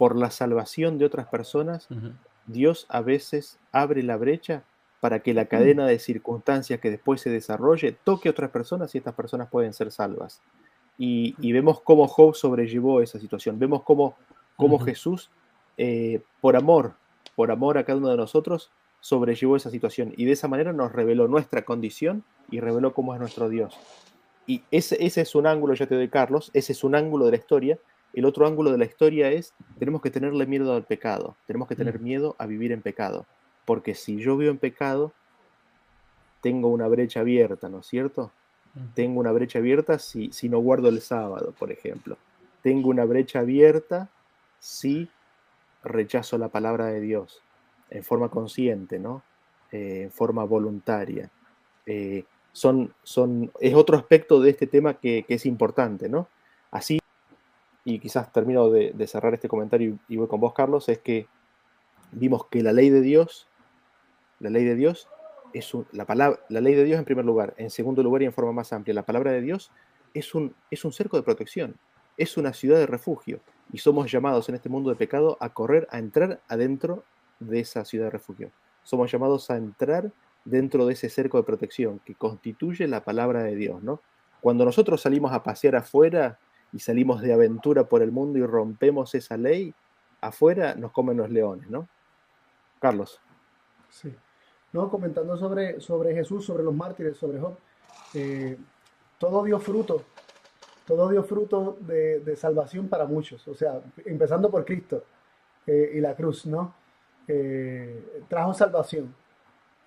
por la salvación de otras personas, uh -huh. Dios a veces abre la brecha para que la cadena de circunstancias que después se desarrolle toque a otras personas y estas personas pueden ser salvas. Y, y vemos cómo Job sobrellevó esa situación, vemos cómo, cómo uh -huh. Jesús, eh, por amor, por amor a cada uno de nosotros, sobrellevó esa situación y de esa manera nos reveló nuestra condición y reveló cómo es nuestro Dios. Y ese, ese es un ángulo, ya te doy Carlos, ese es un ángulo de la historia el otro ángulo de la historia es, tenemos que tenerle miedo al pecado, tenemos que tener miedo a vivir en pecado, porque si yo vivo en pecado, tengo una brecha abierta, ¿no es cierto? Tengo una brecha abierta si, si no guardo el sábado, por ejemplo. Tengo una brecha abierta si rechazo la palabra de Dios en forma consciente, ¿no? Eh, en forma voluntaria. Eh, son, son, es otro aspecto de este tema que, que es importante, ¿no? Así y quizás termino de, cerrar este comentario y, y, voy con vos, Carlos, es que vimos que la ley de Dios, la ley de Dios es un, la, palabra, la ley de Dios en primer lugar, en segundo lugar y en forma más amplia, la palabra de Dios es un, es un cerco de protección, es una ciudad de refugio y somos llamados en este mundo de pecado a correr, a entrar adentro de esa ciudad de refugio. Somos llamados a entrar dentro de ese cerco de protección que constituye la palabra de Dios, ¿no? Cuando nosotros salimos a pasear afuera, y salimos de aventura por el mundo y rompemos esa ley, afuera nos comen los leones, ¿no? Carlos. Sí. No, comentando sobre, sobre Jesús, sobre los mártires, sobre Job, eh, todo dio fruto, todo dio fruto de, de, salvación para muchos, o sea, empezando por Cristo eh, y la cruz, ¿no? Eh, trajo salvación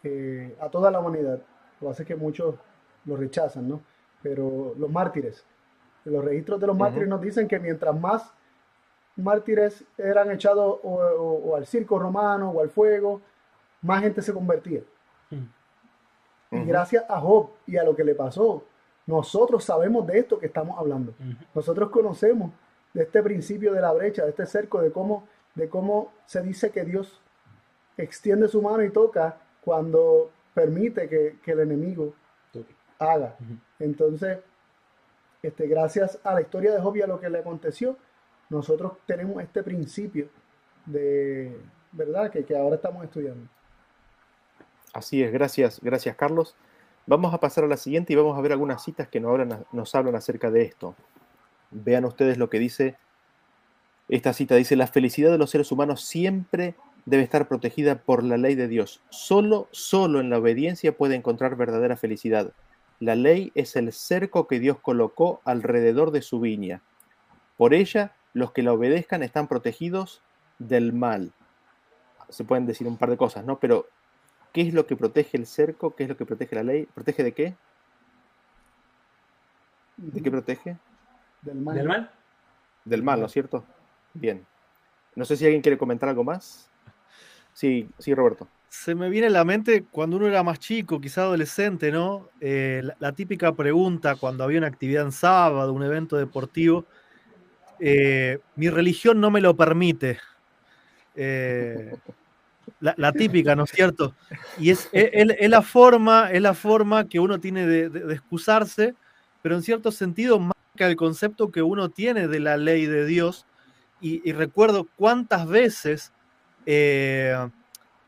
eh, a toda la humanidad, lo hace que muchos lo rechazan, ¿no? Pero los mártires, los registros de los mártires uh -huh. nos dicen que mientras más mártires eran echados o, o, o, al circo romano o al fuego, más gente se convertía. Uh -huh. Y gracias a Job y a lo que le pasó, nosotros sabemos de esto que estamos hablando. Uh -huh. Nosotros conocemos de este principio de la brecha, de este cerco, de cómo, de cómo se dice que Dios extiende su mano y toca cuando permite que, que el enemigo haga. Entonces, este, gracias a la historia de Job y a lo que le aconteció, nosotros tenemos este principio de verdad que, que, ahora estamos estudiando. Así es, gracias, gracias Carlos. Vamos a pasar a la siguiente y vamos a ver algunas citas que nos hablan, nos hablan acerca de esto. Vean ustedes lo que dice esta cita. Dice, la felicidad de los seres humanos siempre debe estar protegida por la ley de Dios. Solo, solo en la obediencia puede encontrar verdadera felicidad. La ley es el cerco que Dios colocó alrededor de su viña. Por ella, los que la obedezcan están protegidos del mal. Se pueden decir un par de cosas, ¿no? Pero, ¿qué es lo que protege el cerco? ¿Qué es lo que protege la ley? ¿Protege de qué? ¿De qué protege? Del mal. ¿Del mal? Del mal, ¿no es cierto? Bien. No sé si alguien quiere comentar algo más. Sí, sí, Roberto. Se me viene a la mente cuando uno era más chico, quizá adolescente, ¿no? Eh, la, típica pregunta cuando había una actividad en sábado, un evento deportivo, eh, mi religión no me lo permite. Eh, la, típica, ¿no es cierto? Y es, la forma, es la forma que uno tiene de, excusarse, pero en cierto sentido marca el concepto que uno tiene de la ley de Dios. Y, recuerdo cuántas veces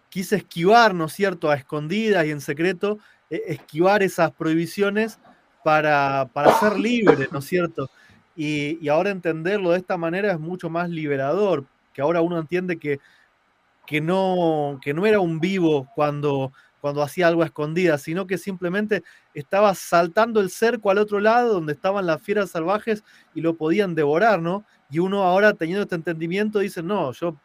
quise esquivar, ¿no es cierto?, a escondidas y en secreto, e, esquivar esas prohibiciones para, ser libre, ¿no es cierto? Y, ahora entenderlo de esta manera es mucho más liberador, que ahora uno entiende que, que, no, que no era un vivo cuando, cuando hacía algo a escondidas, sino que simplemente estaba saltando el cerco al otro lado donde estaban las fieras salvajes y lo podían devorar, ¿no? Y uno ahora teniendo este entendimiento dice, no, yo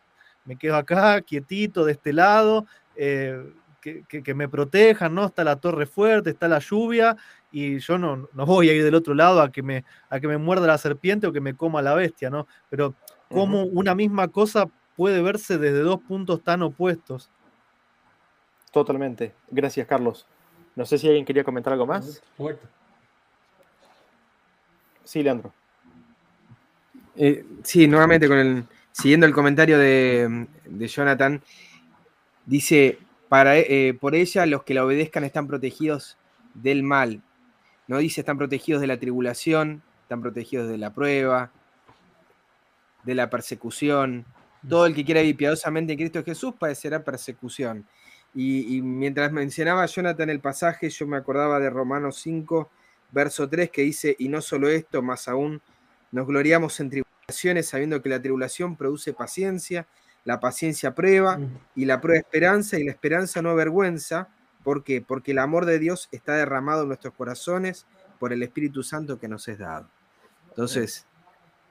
me quedo acá, quietito, de este lado, eh, que, me protejan, ¿no? Está la torre fuerte, está la lluvia, y yo no, no, voy a ir del otro lado a que, me, a que me muerda la serpiente o que me coma la bestia, ¿no? Pero cómo una misma cosa puede verse desde dos puntos tan opuestos. Totalmente. Gracias, Carlos. No sé si alguien quería comentar algo más. Sí, Leandro. Eh, sí, nuevamente con el, siguiendo el comentario de, Jonathan, dice, para, eh, por ella los que la obedezcan están protegidos del mal. No dice están protegidos de la tribulación, están protegidos de la prueba, de la persecución. Todo el que quiera vivir piadosamente en Cristo Jesús padecerá persecución. Y, y, mientras mencionaba Jonathan el pasaje, yo me acordaba de Romanos 5, verso 3, que dice, y no solo esto, más aún, nos gloriamos en tribulación sabiendo que la tribulación produce paciencia, la paciencia prueba y la prueba esperanza y la esperanza no avergüenza. ¿Por qué? Porque el amor de Dios está derramado en nuestros corazones por el Espíritu Santo que nos es dado. Entonces,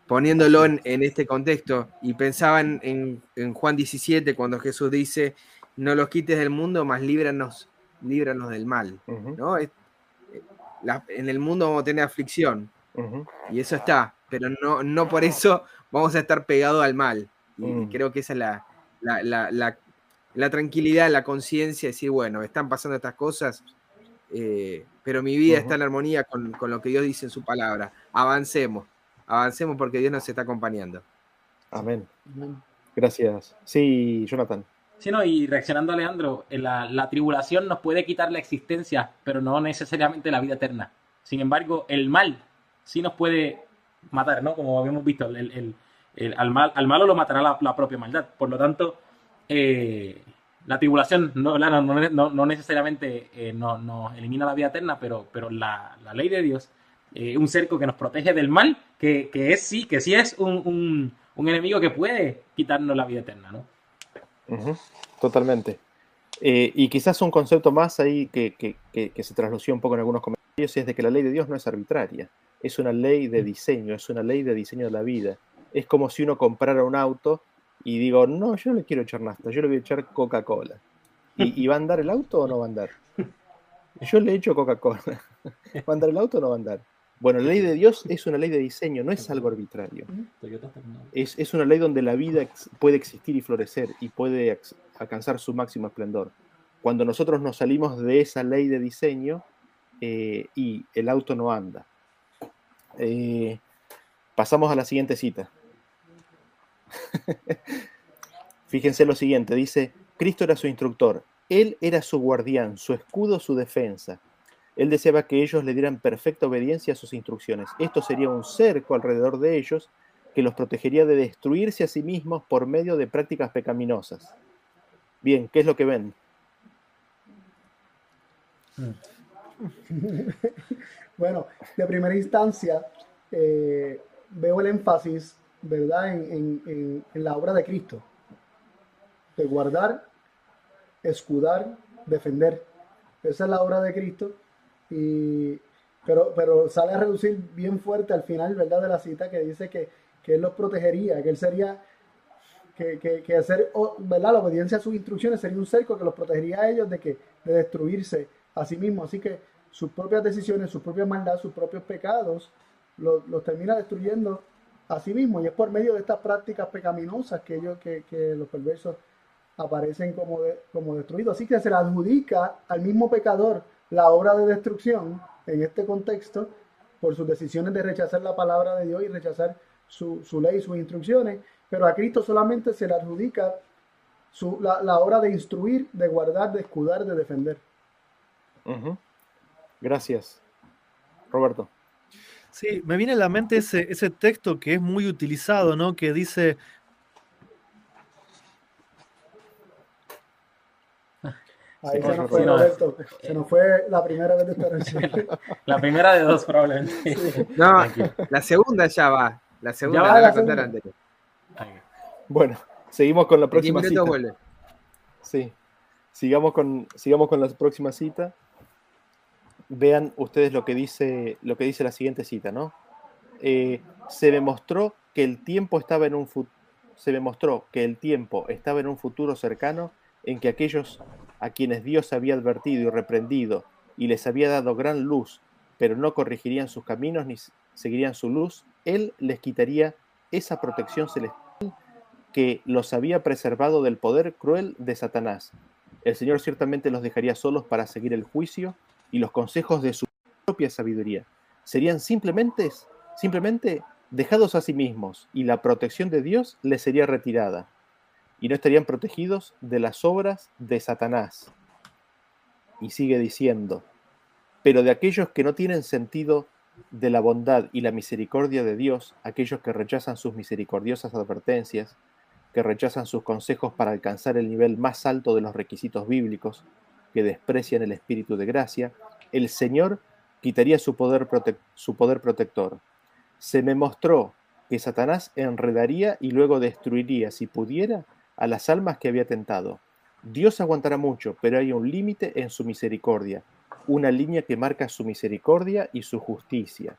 poniéndolo en, este contexto y pensaba en, Juan 17 cuando Jesús dice, no los quites del mundo, más líbranos, líbranos del mal. ¿no? en el mundo vamos a tener aflicción y eso está, pero no, no por eso vamos a estar pegados al mal. Y mm. creo que esa es la, la, tranquilidad, la conciencia, decir, bueno, están pasando estas cosas, eh, pero mi vida está en armonía con, lo que Dios dice en su palabra. Avancemos, avancemos porque Dios nos está acompañando. Amén. Gracias. Sí, Jonathan. Sí, no, y reaccionando a Leandro, eh, la, la, tribulación nos puede quitar la existencia, pero no necesariamente la vida eterna. Sin embargo, el mal sí nos puede matar, ¿no? Como habíamos visto, el, al, mal, al, malo lo matará la, propia maldad. Por lo tanto, eh, la tribulación no, no, necesariamente eh, no, elimina la vida eterna, pero, pero la, ley de Dios eh, un cerco que nos protege del mal, que, es sí, que sí es un, enemigo que puede quitarnos la vida eterna, ¿no? Totalmente. y quizás un concepto más ahí que, que se traslució un poco en algunos comentarios es de que la ley de Dios no es arbitraria es una ley de mm. diseño, es una ley de diseño de la vida. Es como si uno comprara un auto y digo, no, yo no le quiero echar nafta, yo le voy a echar Coca-Cola. ¿Y, va a andar el auto o no va a andar? Yo le echo Coca-Cola. ¿Va a andar el auto o no va a andar? Bueno, la ley de Dios es una ley de diseño, no es algo arbitrario. Es, es una ley donde la vida puede existir y florecer y puede alcanzar su máximo esplendor. Cuando nosotros nos salimos de esa ley de diseño eh, y el auto no anda, eh, pasamos a la siguiente cita. Fíjense lo siguiente, dice, Cristo era su instructor, Él era su guardián, su escudo, su defensa. Él deseaba que ellos le dieran perfecta obediencia a sus instrucciones. Esto sería un cerco alrededor de ellos que los protegería de destruirse a sí mismos por medio de prácticas pecaminosas. Bien, ¿qué es lo que ven? Bueno, de primera instancia, eh, veo el énfasis, ¿verdad?, en, la obra de Cristo. De guardar, escudar, defender. Esa es la obra de Cristo. Y, pero, pero sale a reducir bien fuerte al final, ¿verdad?, de la cita que dice que, Él los protegería, que Él sería que, que, hacer, ¿verdad? La obediencia a sus instrucciones sería un cerco que los protegería a ellos de que de destruirse a sí mismos. Así que sus propias decisiones, su propia maldad, sus propios pecados, los, termina destruyendo a sí mismo. Y es por medio de estas prácticas pecaminosas que, ellos, que, que los perversos aparecen como, como destruidos. Así que se le adjudica al mismo pecador la obra de destrucción en este contexto por sus decisiones de rechazar la palabra de Dios y rechazar su, su ley, sus instrucciones, pero a Cristo solamente se le adjudica su, la, la, obra de instruir, de guardar, de escudar, de defender. Gracias. Roberto. Sí, me viene a la mente ese, ese texto que es muy utilizado, ¿no? Que dice, Ahí se nos fue Roberto. Se nos fue la primera vez de esta. La primera de dos, probablemente. Sí. No, la segunda ya va. La segunda ya va la, contar anterior. Bueno, seguimos con la próxima cita. Vuelve. Sí. Sigamos con, sigamos con la próxima cita. Vean ustedes lo que dice, lo que dice la siguiente cita, ¿no? Eh, se demostró que el tiempo estaba en un se demostró que el tiempo estaba en un futuro cercano en que aquellos a quienes Dios había advertido y reprendido y les había dado gran luz, pero no corregirían sus caminos ni seguirían su luz, Él les quitaría esa protección celestial que los había preservado del poder cruel de Satanás. El Señor ciertamente los dejaría solos para seguir el juicio y los consejos de su propia sabiduría. Serían simplemente, simplemente dejados a sí mismos y la protección de Dios les sería retirada y no estarían protegidos de las obras de Satanás. Y sigue diciendo, pero de aquellos que no tienen sentido de la bondad y la misericordia de Dios, aquellos que rechazan sus misericordiosas advertencias, que rechazan sus consejos para alcanzar el nivel más alto de los requisitos bíblicos, que desprecian el espíritu de gracia, el Señor quitaría su poder, su poder protector. Se me mostró que Satanás enredaría y luego destruiría, si pudiera, a las almas que había tentado. Dios aguantará mucho, pero hay un límite en su misericordia, una línea que marca su misericordia y su justicia.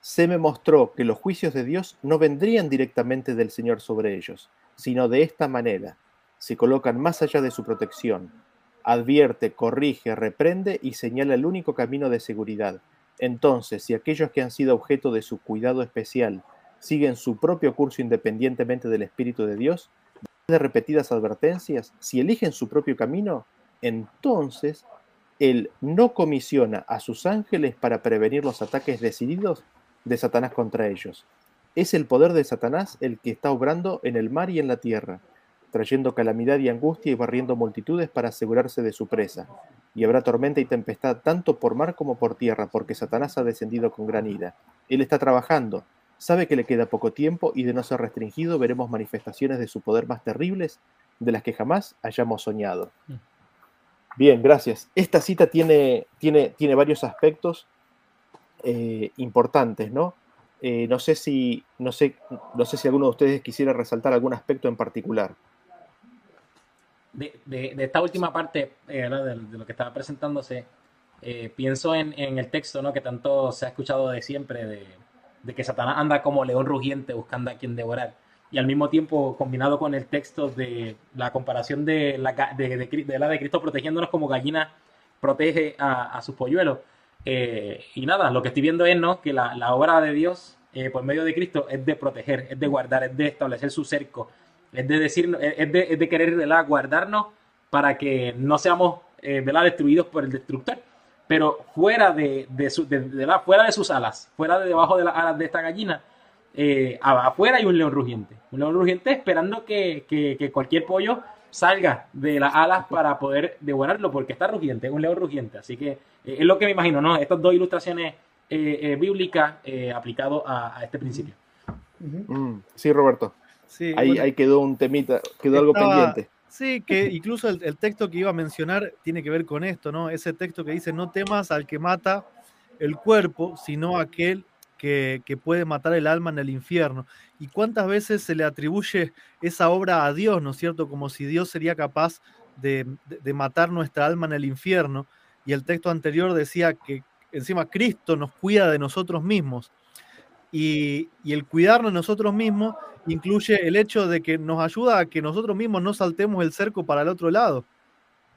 Se me mostró que los juicios de Dios no vendrían directamente del Señor sobre ellos, sino de esta manera. Se colocan más allá de su protección. Advierte, corrige, reprende y señala el único camino de seguridad. Entonces, si aquellos que han sido objeto de su cuidado especial siguen su propio curso independientemente del Espíritu de Dios, de repetidas advertencias, si eligen su propio camino, entonces Él no comisiona a sus ángeles para prevenir los ataques decididos de Satanás contra ellos. Es el poder de Satanás el que está obrando en el mar y en la tierra, trayendo calamidad y angustia y barriendo multitudes para asegurarse de su presa. Y habrá tormenta y tempestad tanto por mar como por tierra, porque Satanás ha descendido con gran ira. Él está trabajando, Sabe que le queda poco tiempo y de no ser restringido veremos manifestaciones de su poder más terribles de las que jamás hayamos soñado. Mm. Bien, gracias. Esta cita tiene, tiene, tiene varios aspectos eh, importantes, ¿no? Eh, no, sé si, no, sé, no sé si alguno de ustedes quisiera resaltar algún aspecto en particular. De, esta última parte eh, de, lo que estaba presentándose, pienso en, en, el texto ¿no? que tanto se ha escuchado de siempre, de, de que Satanás anda como león rugiente buscando a quien devorar. Y al mismo tiempo, combinado con el texto de la comparación de la de, de Cristo protegiéndonos como gallina protege a, sus polluelos. Eh, y nada, lo que estoy viendo es ¿no? que la, obra de Dios eh, por medio de Cristo es de proteger, es de guardar, es de establecer su cerco, es de decir, es de, es de querer guardarnos para que no seamos eh, destruidos por el destructor pero fuera de, su, la, fuera de sus alas, fuera de debajo de las alas de esta gallina, eh, afuera hay un león rugiente. Un león rugiente esperando que, cualquier pollo salga de las alas para poder devorarlo, porque está rugiente, es un león rugiente. Así que eh, es lo que me imagino, ¿no? Estas dos ilustraciones eh, bíblicas aplicado a, este principio. Mm, sí, Roberto. Sí, ahí, quedó un temita, quedó algo pendiente. Sí, que incluso el, texto que iba a mencionar tiene que ver con esto, ¿no? Ese texto que dice, no temas al que mata el cuerpo, sino aquel que, puede matar el alma en el infierno. ¿Y cuántas veces se le atribuye esa obra a Dios, ¿no es cierto? Como si Dios sería capaz de, matar nuestra alma en el infierno. Y el texto anterior decía que encima Cristo nos cuida de nosotros mismos. Y, y el cuidarnos de nosotros mismos incluye el hecho de que nos ayuda a que nosotros mismos no saltemos el cerco para el otro lado.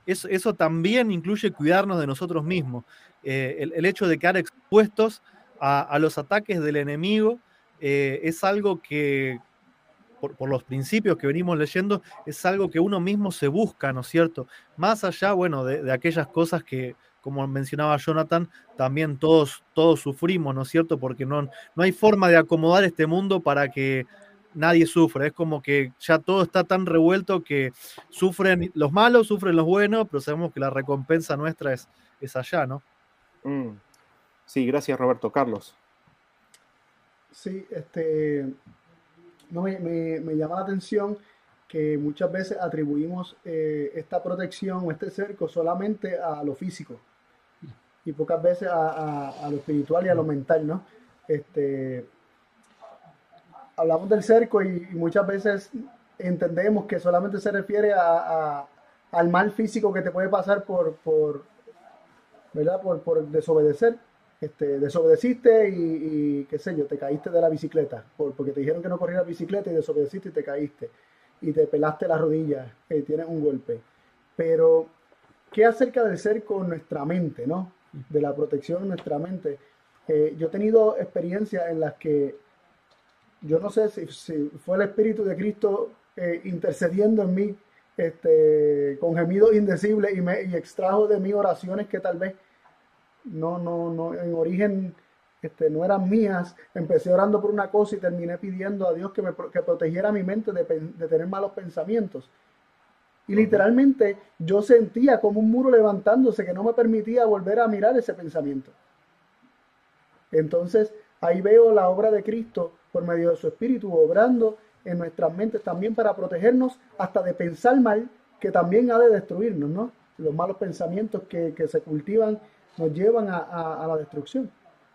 Eso, también incluye cuidarnos de nosotros mismos. Eh, el, hecho de quedar expuestos a, los ataques del enemigo eh, es algo que, por, los principios que venimos leyendo, es algo que uno mismo se busca, ¿no es cierto? Más allá, bueno, de, aquellas cosas que, como mencionaba Jonathan, también todos, todos sufrimos, ¿no es cierto? Porque no, no hay forma de acomodar este mundo para que nadie sufra. Es como que ya todo está tan revuelto que sufren los malos, sufren los buenos, pero sabemos que la recompensa nuestra es, es allá, ¿no? Mm. Sí, gracias Roberto. Carlos. Sí, este, no, me, me, llama la atención que muchas veces atribuimos eh, esta protección o este cerco solamente a lo físico y pocas veces a, lo espiritual y a lo mental, ¿no? Este, hablamos del cerco y, muchas veces entendemos que solamente se refiere a, al mal físico que te puede pasar por, por ¿verdad? Por, por desobedecer este, desobedeciste y, qué sé yo, te caíste de la bicicleta, porque te dijeron que no corrieras bicicleta y desobedeciste y te caíste y te pelaste la rodilla, y eh, tienes un golpe. Pero, ¿qué acerca del ser con nuestra mente, no? De la protección de nuestra mente. Eh, yo he tenido experiencias en las que yo no sé si, fue el Espíritu de Cristo eh, intercediendo en mí este, con gemidos indecibles y, me, y extrajo de mí oraciones que tal vez no, no, no, en origen este, no eran mías. Empecé orando por una cosa y terminé pidiendo a Dios que, me, que protegiera mi mente de, tener malos pensamientos. Y literalmente yo sentía como un muro levantándose que no me permitía volver a mirar ese pensamiento. Entonces ahí veo la obra de Cristo por medio de su Espíritu obrando en nuestras mentes también para protegernos hasta de pensar mal, que también ha de destruirnos, ¿no? Los malos pensamientos que, que se cultivan nos llevan a, la destrucción.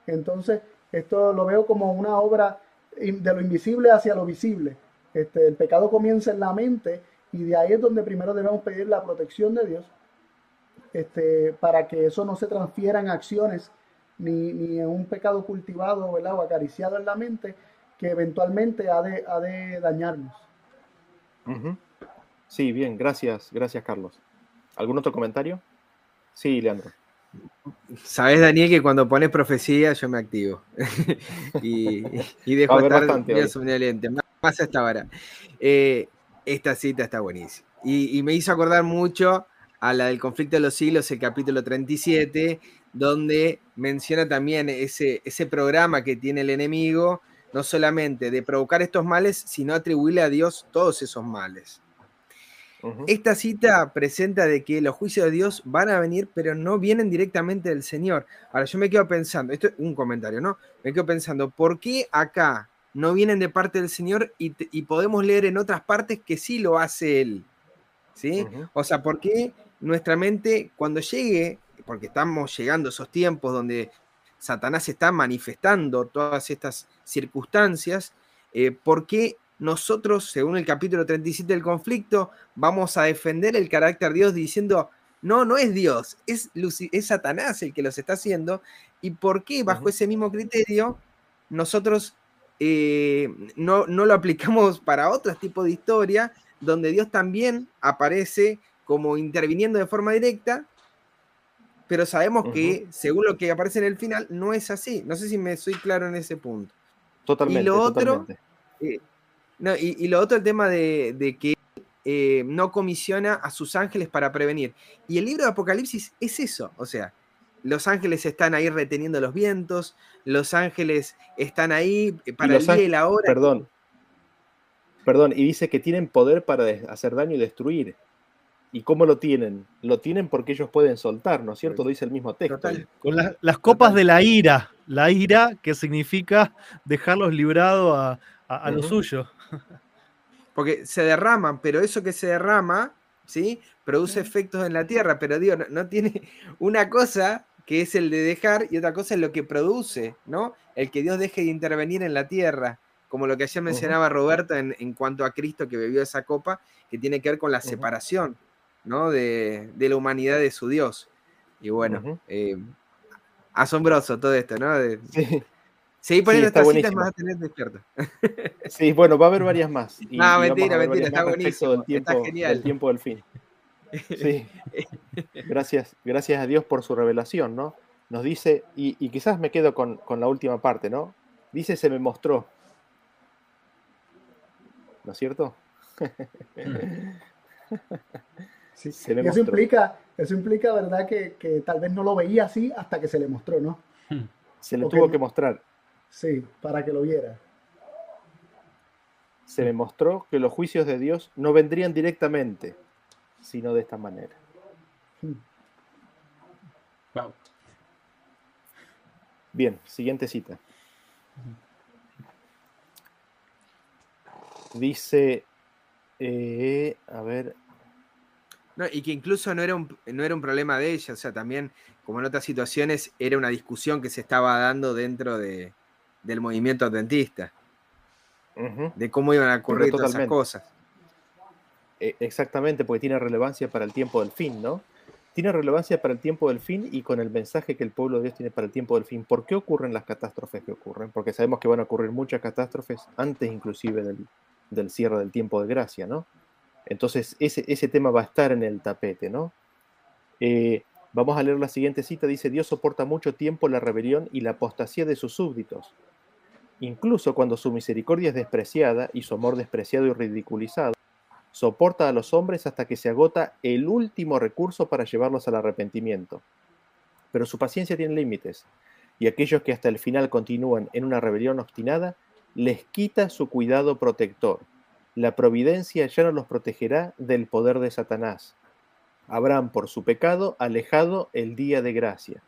Entonces, esto lo veo como una obra de lo invisible hacia lo visible. Este, el pecado comienza en la mente y de ahí es donde primero debemos pedir la protección de Dios este, para que eso no se transfiera en acciones ni, en un pecado cultivado o acariciado en la mente que eventualmente ha de, ha de dañarnos. Sí, bien, gracias, gracias Carlos. ¿Algún otro comentario? Sí, Leandro. Sabes, Daniel, que cuando pones profecía yo me activo. y, y, dejo estar bastante, más hasta ahora. Eh, esta cita está buenísima. Y, me hizo acordar mucho a la del conflicto de los siglos, el capítulo 37, donde menciona también ese, ese programa que tiene el enemigo, no solamente de provocar estos males, sino atribuirle a Dios todos esos males. Esta cita presenta de que los juicios de Dios van a venir, pero no vienen directamente del Señor. Ahora yo me quedo pensando, esto es un comentario, ¿no? Me quedo pensando, ¿por qué acá no vienen de parte del Señor y, podemos leer en otras partes que sí lo hace Él? ¿Sí? O sea, ¿por qué nuestra mente cuando llegue, porque estamos llegando a esos tiempos donde Satanás está manifestando todas estas circunstancias, eh, ¿por qué nosotros, según el capítulo 37 del conflicto, vamos a defender el carácter de Dios diciendo, no, no es Dios, es, es Satanás el que los está haciendo. ¿Y por qué bajo ese mismo criterio nosotros eh, no, lo aplicamos para otro tipo de historia donde Dios también aparece como interviniendo de forma directa, pero sabemos que según lo que aparece en el final no es así. No sé si me soy claro en ese punto. Totalmente. Y lo otro, eh, no, y, lo otro, el tema de, que eh, no comisiona a sus ángeles para prevenir. Y el libro de Apocalipsis es eso, o sea, los ángeles están ahí reteniendo los vientos, los ángeles están ahí para el día y la hora. Perdón, perdón, y dice que tienen poder para hacer daño y destruir. ¿Y cómo lo tienen? Lo tienen porque ellos pueden soltar, ¿no es cierto? Lo dice el mismo texto. Con las copas de la ira, la ira que significa dejarlos librados a, a, lo suyo. Porque se derraman, pero eso que se derrama, ¿sí? Produce efectos en la tierra, pero digo, no, tiene una cosa que es el de dejar y otra cosa es lo que produce, ¿no? El que Dios deje de intervenir en la tierra, como lo que ayer mencionaba Roberto en, cuanto a Cristo que bebió esa copa, que tiene que ver con la separación, ¿no? De, la humanidad de su Dios. Y bueno, eh, asombroso todo esto, ¿no? sí. Seguí poniendo estas citas más a tener despierto. Sí, bueno, va a haber varias más. no, mentira, mentira, está buenísimo. Del tiempo, está genial. Del tiempo del fin. Sí. Gracias, gracias a Dios por su revelación, ¿no? nos dice, y, quizás me quedo con, con, la última parte, ¿no? Dice, se me mostró. ¿No es cierto? Sí, se me eso implica, eso implica, ¿verdad? Que, que, tal vez no lo veía así hasta que se le mostró, ¿no? Se le tuvo que mostrar. Sí, para que lo viera. Se me mostró que los juicios de Dios no vendrían directamente, sino de esta manera. Wow. Bien, siguiente cita. Dice, eh, a ver. No, y que incluso no era, un, no era un problema de ella, o sea, también, como en otras situaciones, era una discusión que se estaba dando dentro de, del movimiento adventista, de cómo iban a ocurrir todas esas cosas. E, exactamente, porque tiene relevancia para el tiempo del fin, ¿no? tiene relevancia para el tiempo del fin y con el mensaje que el pueblo de Dios tiene para el tiempo del fin. ¿Por qué ocurren las catástrofes que ocurren? Porque sabemos que van a ocurrir muchas catástrofes antes inclusive del, cierre del tiempo de gracia, ¿no? Entonces ese, ese tema va a estar en el tapete, ¿no? Eh, vamos a leer la siguiente cita, dice, Dios soporta mucho tiempo la rebelión y la apostasía de sus súbditos. Incluso cuando su misericordia es despreciada y su amor despreciado y ridiculizado, soporta a los hombres hasta que se agota el último recurso para llevarlos al arrepentimiento. Pero su paciencia tiene límites, y aquellos que hasta el final continúan en una rebelión obstinada, les quita su cuidado protector. La providencia ya no los protegerá del poder de Satanás. Habrán por su pecado alejado el día de gracia.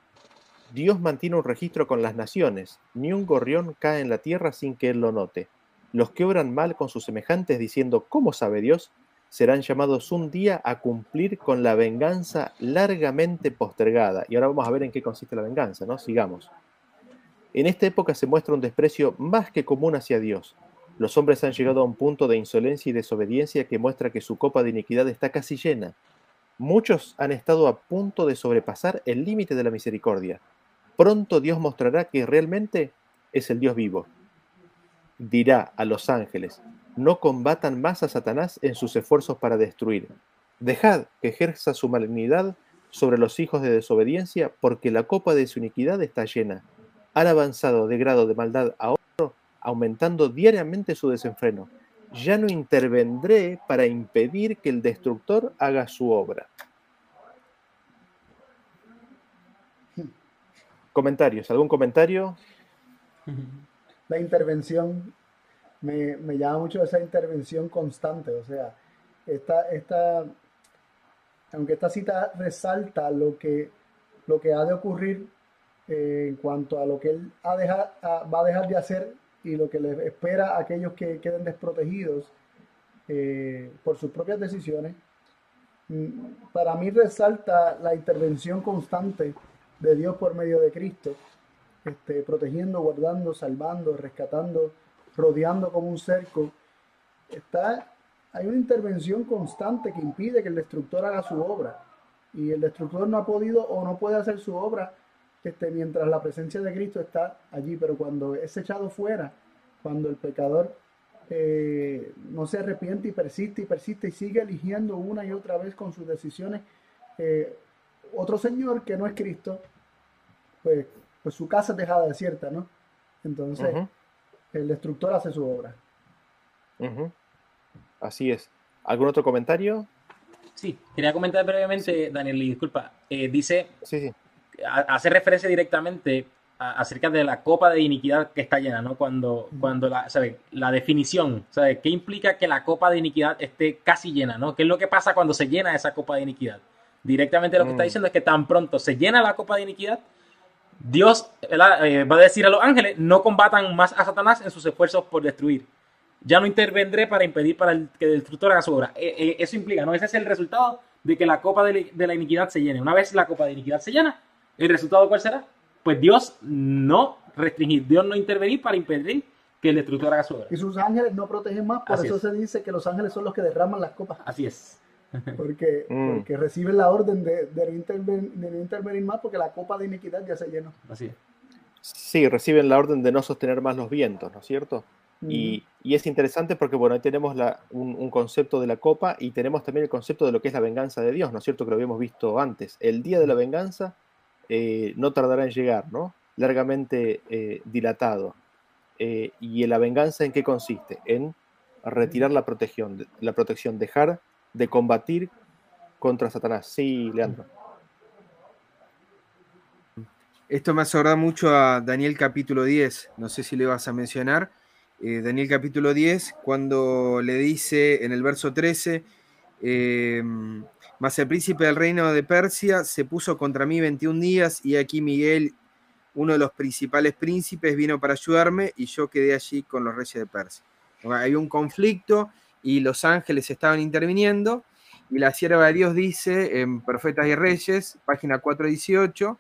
Dios mantiene un registro con las naciones, ni un gorrión cae en la tierra sin que él lo note. Los que obran mal con sus semejantes diciendo, ¿cómo sabe Dios? serán llamados un día a cumplir con la venganza largamente postergada. Y ahora vamos a ver en qué consiste la venganza, ¿no? Sigamos. En esta época se muestra un desprecio más que común hacia Dios. Los hombres han llegado a un punto de insolencia y desobediencia que muestra que su copa de iniquidad está casi llena. Muchos han estado a punto de sobrepasar el límite de la misericordia. Pronto Dios mostrará que realmente es el Dios vivo dirá a los ángeles, no combatan más a Satanás en sus esfuerzos para destruir. Dejad que ejerza su malignidad sobre los hijos de desobediencia, porque la copa de su iniquidad está llena. Han avanzado de grado de maldad a aumentando diariamente su desenfreno. Ya no intervendré para impedir que el destructor haga su obra. Comentarios, ¿algún comentario? la intervención, me, llama mucho esa intervención constante, o sea, esta, esta, aunque esta cita resalta lo que, lo que ha de ocurrir eh, en cuanto a lo que él ha va a dejar de hacer y lo que le espera a aquellos que queden desprotegidos eh, por sus propias decisiones, mm, para mí resalta la intervención constante de Dios por medio de Cristo este, protegiendo, guardando, salvando, rescatando, rodeando como un cerco. Está, hay una intervención constante que impide que el destructor haga su obra. Y el destructor no ha podido o no puede hacer su obra este, mientras la presencia de Cristo está allí. Pero cuando es echado fuera, cuando el pecador eh, no se arrepiente y persiste y persiste y sigue eligiendo una y otra vez con sus decisiones eh, otro Señor que no es Cristo, pues pues su casa es dejada desierta, ¿no? Entonces, el destructor hace su obra. Así es. ¿Algún otro comentario? Sí, quería comentar brevemente, Daniel, y disculpa. Eh, dice, sí, sí. Hace referencia directamente acerca de la copa de iniquidad que está llena, ¿no? Cuando, cuando la, ¿sabe? la definición, ¿sabe? ¿Qué implica que la copa de iniquidad esté casi llena, ¿no? ¿Qué es lo que pasa cuando se llena esa copa de iniquidad? Directamente lo que está mm. diciendo es que tan pronto se llena la copa de iniquidad, Dios eh, va a decir a los ángeles, no combatan más a Satanás en sus esfuerzos por destruir. Ya no intervendré para impedir para que el destructor haga su obra. Eh, eh, eso implica, ¿no? Ese es el resultado de que la copa de, la iniquidad se llene. Una vez la copa de iniquidad se llena, ¿el resultado cuál será? Pues Dios no restringir, Dios no intervenir para impedir que el destructor haga su obra. Y sus ángeles no protegen más, por eso se dice que los ángeles son los que derraman las copas. Así es. Porque, mm. porque reciben la orden de, de, intervenir, más porque la copa de iniquidad ya se llenó. Así Sí, reciben la orden de no sostener más los vientos, ¿no es cierto? y, y, es interesante porque, bueno, ahí tenemos la, un, concepto de la copa y tenemos también el concepto de lo que es la venganza de Dios, ¿no es cierto? Que lo habíamos visto antes. El día de la venganza eh, no tardará en llegar, ¿no? Largamente eh, dilatado. Eh, ¿Y la venganza en qué consiste? En retirar la protección, la protección, dejar de combatir contra Satanás. Sí, Leandro. Esto me asorda mucho a Daniel capítulo 10, no sé si le vas a mencionar. Eh, Daniel capítulo 10, cuando le dice en el verso 13, eh, mas el príncipe del reino de Persia se puso contra mí 21 días y aquí Miguel, uno de los principales príncipes, vino para ayudarme y yo quedé allí con los reyes de Persia. Hay un conflicto y los ángeles estaban interviniendo y la sierva de Dios dice en Profetas y Reyes, página 418,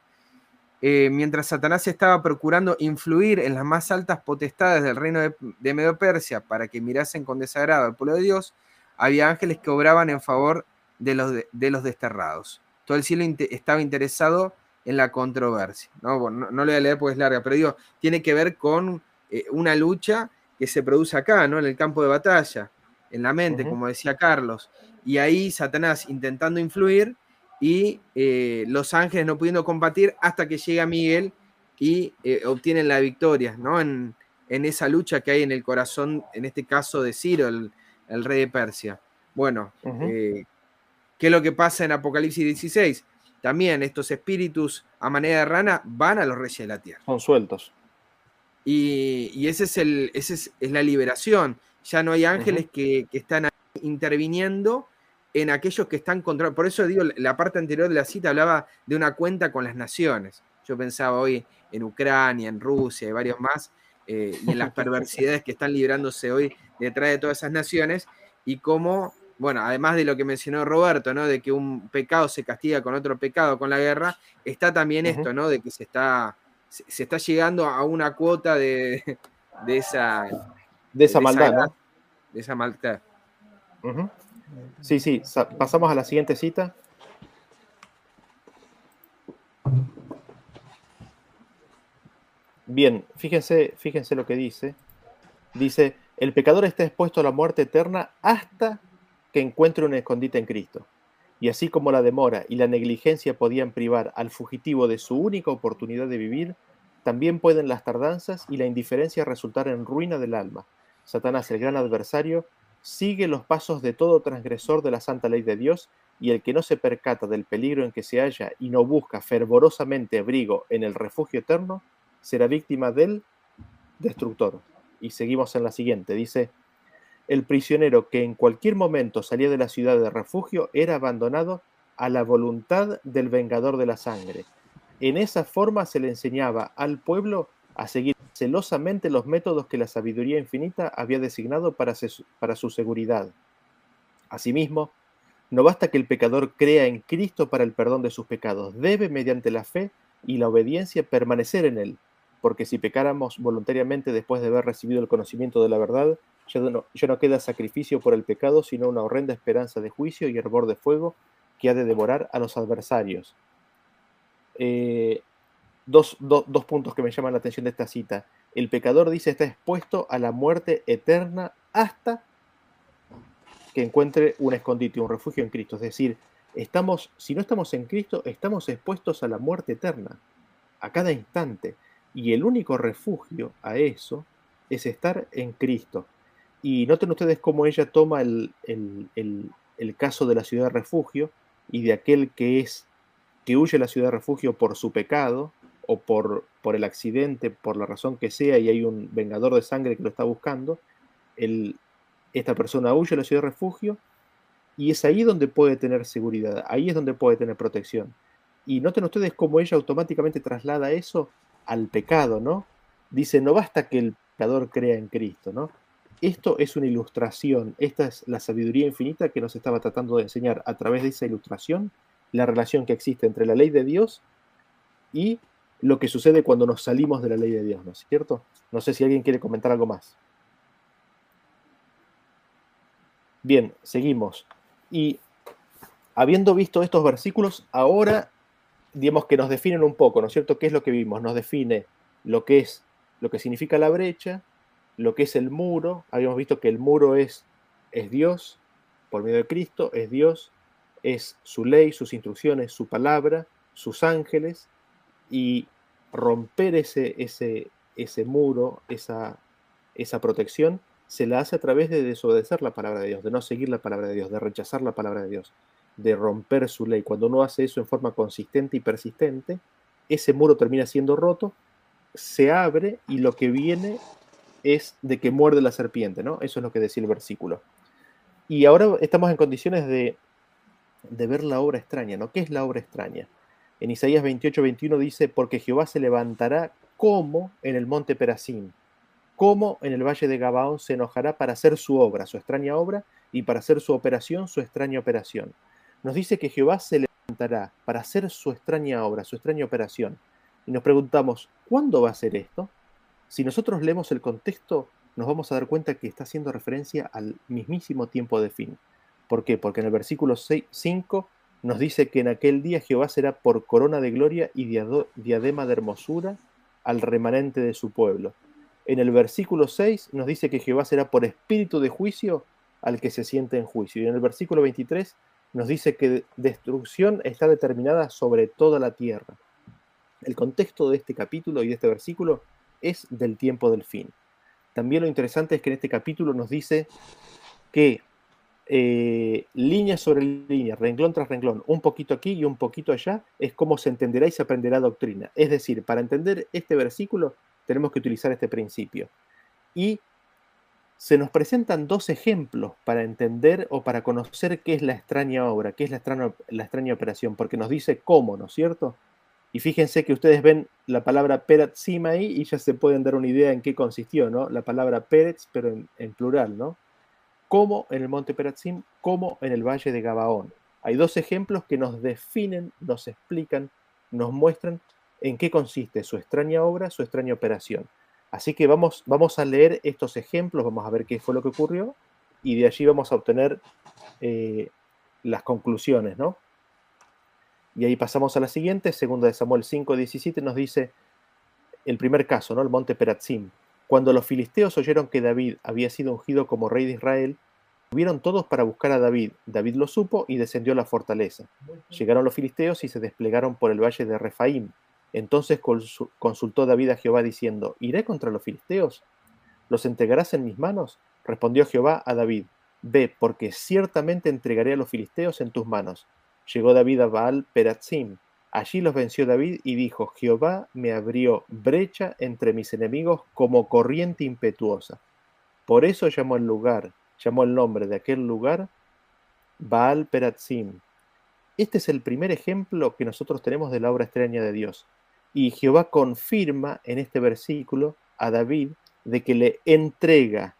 eh, mientras Satanás estaba procurando influir en las más altas potestades del reino de, de Medo Persia para que mirasen con desagrado al pueblo de Dios, había ángeles que obraban en favor de los, de, los desterrados. Todo el cielo estaba interesado en la controversia. ¿no? no, lo voy a leer porque es larga, pero digo, tiene que ver con eh, una lucha que se produce acá, ¿no? En el campo de batalla, en la mente, como decía Carlos. Y ahí Satanás intentando influir y eh, los ángeles no pudiendo combatir hasta que llega Miguel y eh, obtienen la victoria, ¿no? En, esa lucha que hay en el corazón, en este caso de Ciro, el, rey de Persia. Bueno, eh, ¿qué es lo que pasa en Apocalipsis 16? También estos espíritus a manera de rana van a los reyes de la tierra. Son sueltos. Y, ese es, el, ese es, la liberación. Ya no hay ángeles que, que, están interviniendo en aquellos que están contra. Por eso digo, la parte anterior de la cita hablaba de una cuenta con las naciones. Yo pensaba hoy en Ucrania, en Rusia y varios más, eh, y en las perversidades que están librándose hoy detrás de todas esas naciones, y cómo, bueno, además de lo que mencionó Roberto, ¿no? De que un pecado se castiga con otro pecado, con la guerra, está también esto, ¿no? De que se está, se, está llegando a una cuota de, de esa... De esa maldad, De esa maldad. Sí, sí, pasamos a la siguiente cita. Bien, fíjense, fíjense lo que dice. Dice, el pecador está expuesto a la muerte eterna hasta que encuentre un escondite en Cristo. Y así como la demora y la negligencia podían privar al fugitivo de su única oportunidad de vivir, también pueden las tardanzas y la indiferencia resultar en ruina del alma. Satanás, el gran adversario, sigue los pasos de todo transgresor de la santa ley de Dios, y el que no se percata del peligro en que se halla y no busca fervorosamente abrigo en el refugio eterno, será víctima del destructor. Y seguimos en la siguiente, dice, el prisionero que en cualquier momento salía de la ciudad de refugio era abandonado a la voluntad del vengador de la sangre. En esa forma se le enseñaba al pueblo a seguir celosamente los métodos que la sabiduría infinita había designado para, para su seguridad. Asimismo, no basta que el pecador crea en Cristo para el perdón de sus pecados, debe, mediante la fe y la obediencia, permanecer en él, porque si pecáramos voluntariamente después de haber recibido el conocimiento de la verdad, ya no, queda sacrificio por el pecado, sino una horrenda esperanza de juicio y hervor de fuego que ha de devorar a los adversarios. Eh, dos, puntos que me llaman la atención de esta cita. El pecador dice está expuesto a la muerte eterna hasta que encuentre un escondite, un refugio en Cristo. Es decir, estamos, si no estamos en Cristo, estamos expuestos a la muerte eterna, a cada instante. Y el único refugio a eso es estar en Cristo. Y noten ustedes cómo ella toma el, el caso de la ciudad de refugio y de aquel que es que huye a la ciudad de refugio por su pecado, o por, por el accidente, por la razón que sea, y hay un vengador de sangre que lo está buscando, el, esta persona huye a la ciudad de refugio y es ahí donde puede tener seguridad, ahí es donde puede tener protección. Y noten ustedes cómo ella automáticamente traslada eso al pecado, ¿no? Dice, no basta que el pecador crea en Cristo, ¿no? Esto es una ilustración, esta es la sabiduría infinita que nos estaba tratando de enseñar a través de esa ilustración, la relación que existe entre la ley de Dios y lo que sucede cuando nos salimos de la ley de Dios, ¿no es cierto? No sé si alguien quiere comentar algo más. Bien, seguimos. Y habiendo visto estos versículos, ahora digamos que nos definen un poco, ¿no es cierto? ¿Qué es lo que vimos? Nos define lo que es, lo que significa la brecha, lo que es el muro. Habíamos visto que el muro es, es Dios, por medio de Cristo, es Dios, es su ley, sus instrucciones, su palabra, sus ángeles, Y romper ese, ese, ese muro, esa, esa protección, se la hace a través de desobedecer la palabra de Dios, de no seguir la palabra de Dios, de rechazar la palabra de Dios, de romper su ley. Cuando uno hace eso en forma consistente y persistente, ese muro termina siendo roto, se abre y lo que viene es de que muerde la serpiente, ¿no? Eso es lo que decía el versículo. Y ahora estamos en condiciones de, de ver la obra extraña, ¿no? ¿Qué es la obra extraña? En Isaías 28, 21 dice, porque Jehová se levantará como en el monte Perasim, como en el valle de Gabaón se enojará para hacer su obra, su extraña obra, y para hacer su operación, su extraña operación. Nos dice que Jehová se levantará para hacer su extraña obra, su extraña operación. Y nos preguntamos, ¿cuándo va a ser esto? Si nosotros leemos el contexto, nos vamos a dar cuenta que está haciendo referencia al mismísimo tiempo de fin. ¿Por qué? Porque en el versículo 5 nos dice que en aquel día Jehová será por corona de gloria y diadema de hermosura al remanente de su pueblo. En el versículo 6 nos dice que Jehová será por espíritu de juicio al que se siente en juicio. Y en el versículo 23 nos dice que destrucción está determinada sobre toda la tierra. El contexto de este capítulo y de este versículo es del tiempo del fin. También lo interesante es que en este capítulo nos dice que eh, línea sobre línea, renglón tras renglón, un poquito aquí y un poquito allá, es como se entenderá y se aprenderá doctrina. Es decir, para entender este versículo tenemos que utilizar este principio. Y se nos presentan dos ejemplos para entender o para conocer qué es la extraña obra, qué es la extraña, operación, porque nos dice cómo, ¿no es cierto? Y fíjense que ustedes ven la palabra Peretzim ahí y ya se pueden dar una idea en qué consistió, ¿no? La palabra Peretz, pero en, plural, ¿no? Como en el monte Peretzim, como en el valle de Gabaón. Hay dos ejemplos que nos definen, nos explican, nos muestran en qué consiste su extraña obra, su extraña operación. Así que vamos, vamos a leer estos ejemplos, vamos a ver qué fue lo que ocurrió y de allí vamos a obtener eh, las conclusiones, ¿no? Y ahí pasamos a la siguiente, segunda de Samuel 5, 17, nos dice el primer caso, ¿no? El monte Peratzim. Cuando los filisteos oyeron que David había sido ungido como rey de Israel, subieron todos para buscar a David. David lo supo y descendió a la fortaleza. Llegaron los filisteos y se desplegaron por el valle de Refaim. Entonces consultó David a Jehová diciendo, ¿iré contra los filisteos? ¿Los entregarás en mis manos? Respondió Jehová a David, ve, porque ciertamente entregaré a los filisteos en tus manos Llegó David a Baal Peratzim. Allí los venció David y dijo, Jehová me abrió brecha entre mis enemigos como corriente impetuosa. Por eso llamó el lugar, llamó el nombre de aquel lugar Baal Peratzim. Este es el primer ejemplo que nosotros tenemos de la obra extraña de Dios. Y Jehová confirma en este versículo a David de que le entrega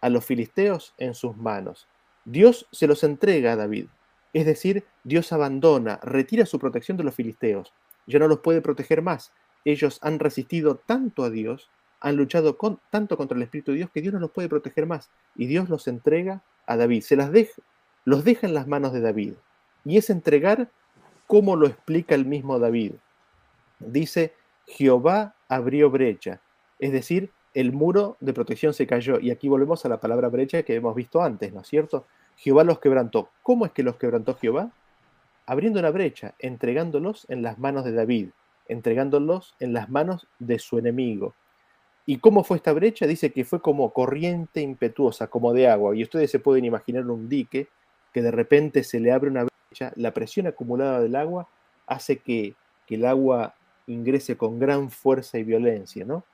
a los filisteos en sus manos. Dios se los entrega a David. Es decir, Dios abandona, retira su protección de los filisteos. Ya no los puede proteger más. Ellos han resistido tanto a Dios, han luchado tanto contra el Espíritu de Dios que Dios no los puede proteger más. Y Dios los entrega a David. Se las deja, los deja en las manos de David. Y es entregar como lo explica el mismo David. Dice, Jehová abrió brecha. Es decir, el muro de protección se cayó. Y aquí volvemos a la palabra brecha que hemos visto antes, ¿no es cierto? Jehová los quebrantó. ¿Cómo es que los quebrantó Jehová? Abriendo una brecha, entregándolos en las manos de David, entregándolos en las manos de su enemigo. ¿Y cómo fue esta brecha? Dice que fue como corriente impetuosa, como de agua. Y ustedes se pueden imaginar un dique que de repente se le abre una brecha, la presión acumulada del agua hace que, que el agua ingrese con gran fuerza y violencia, ¿no?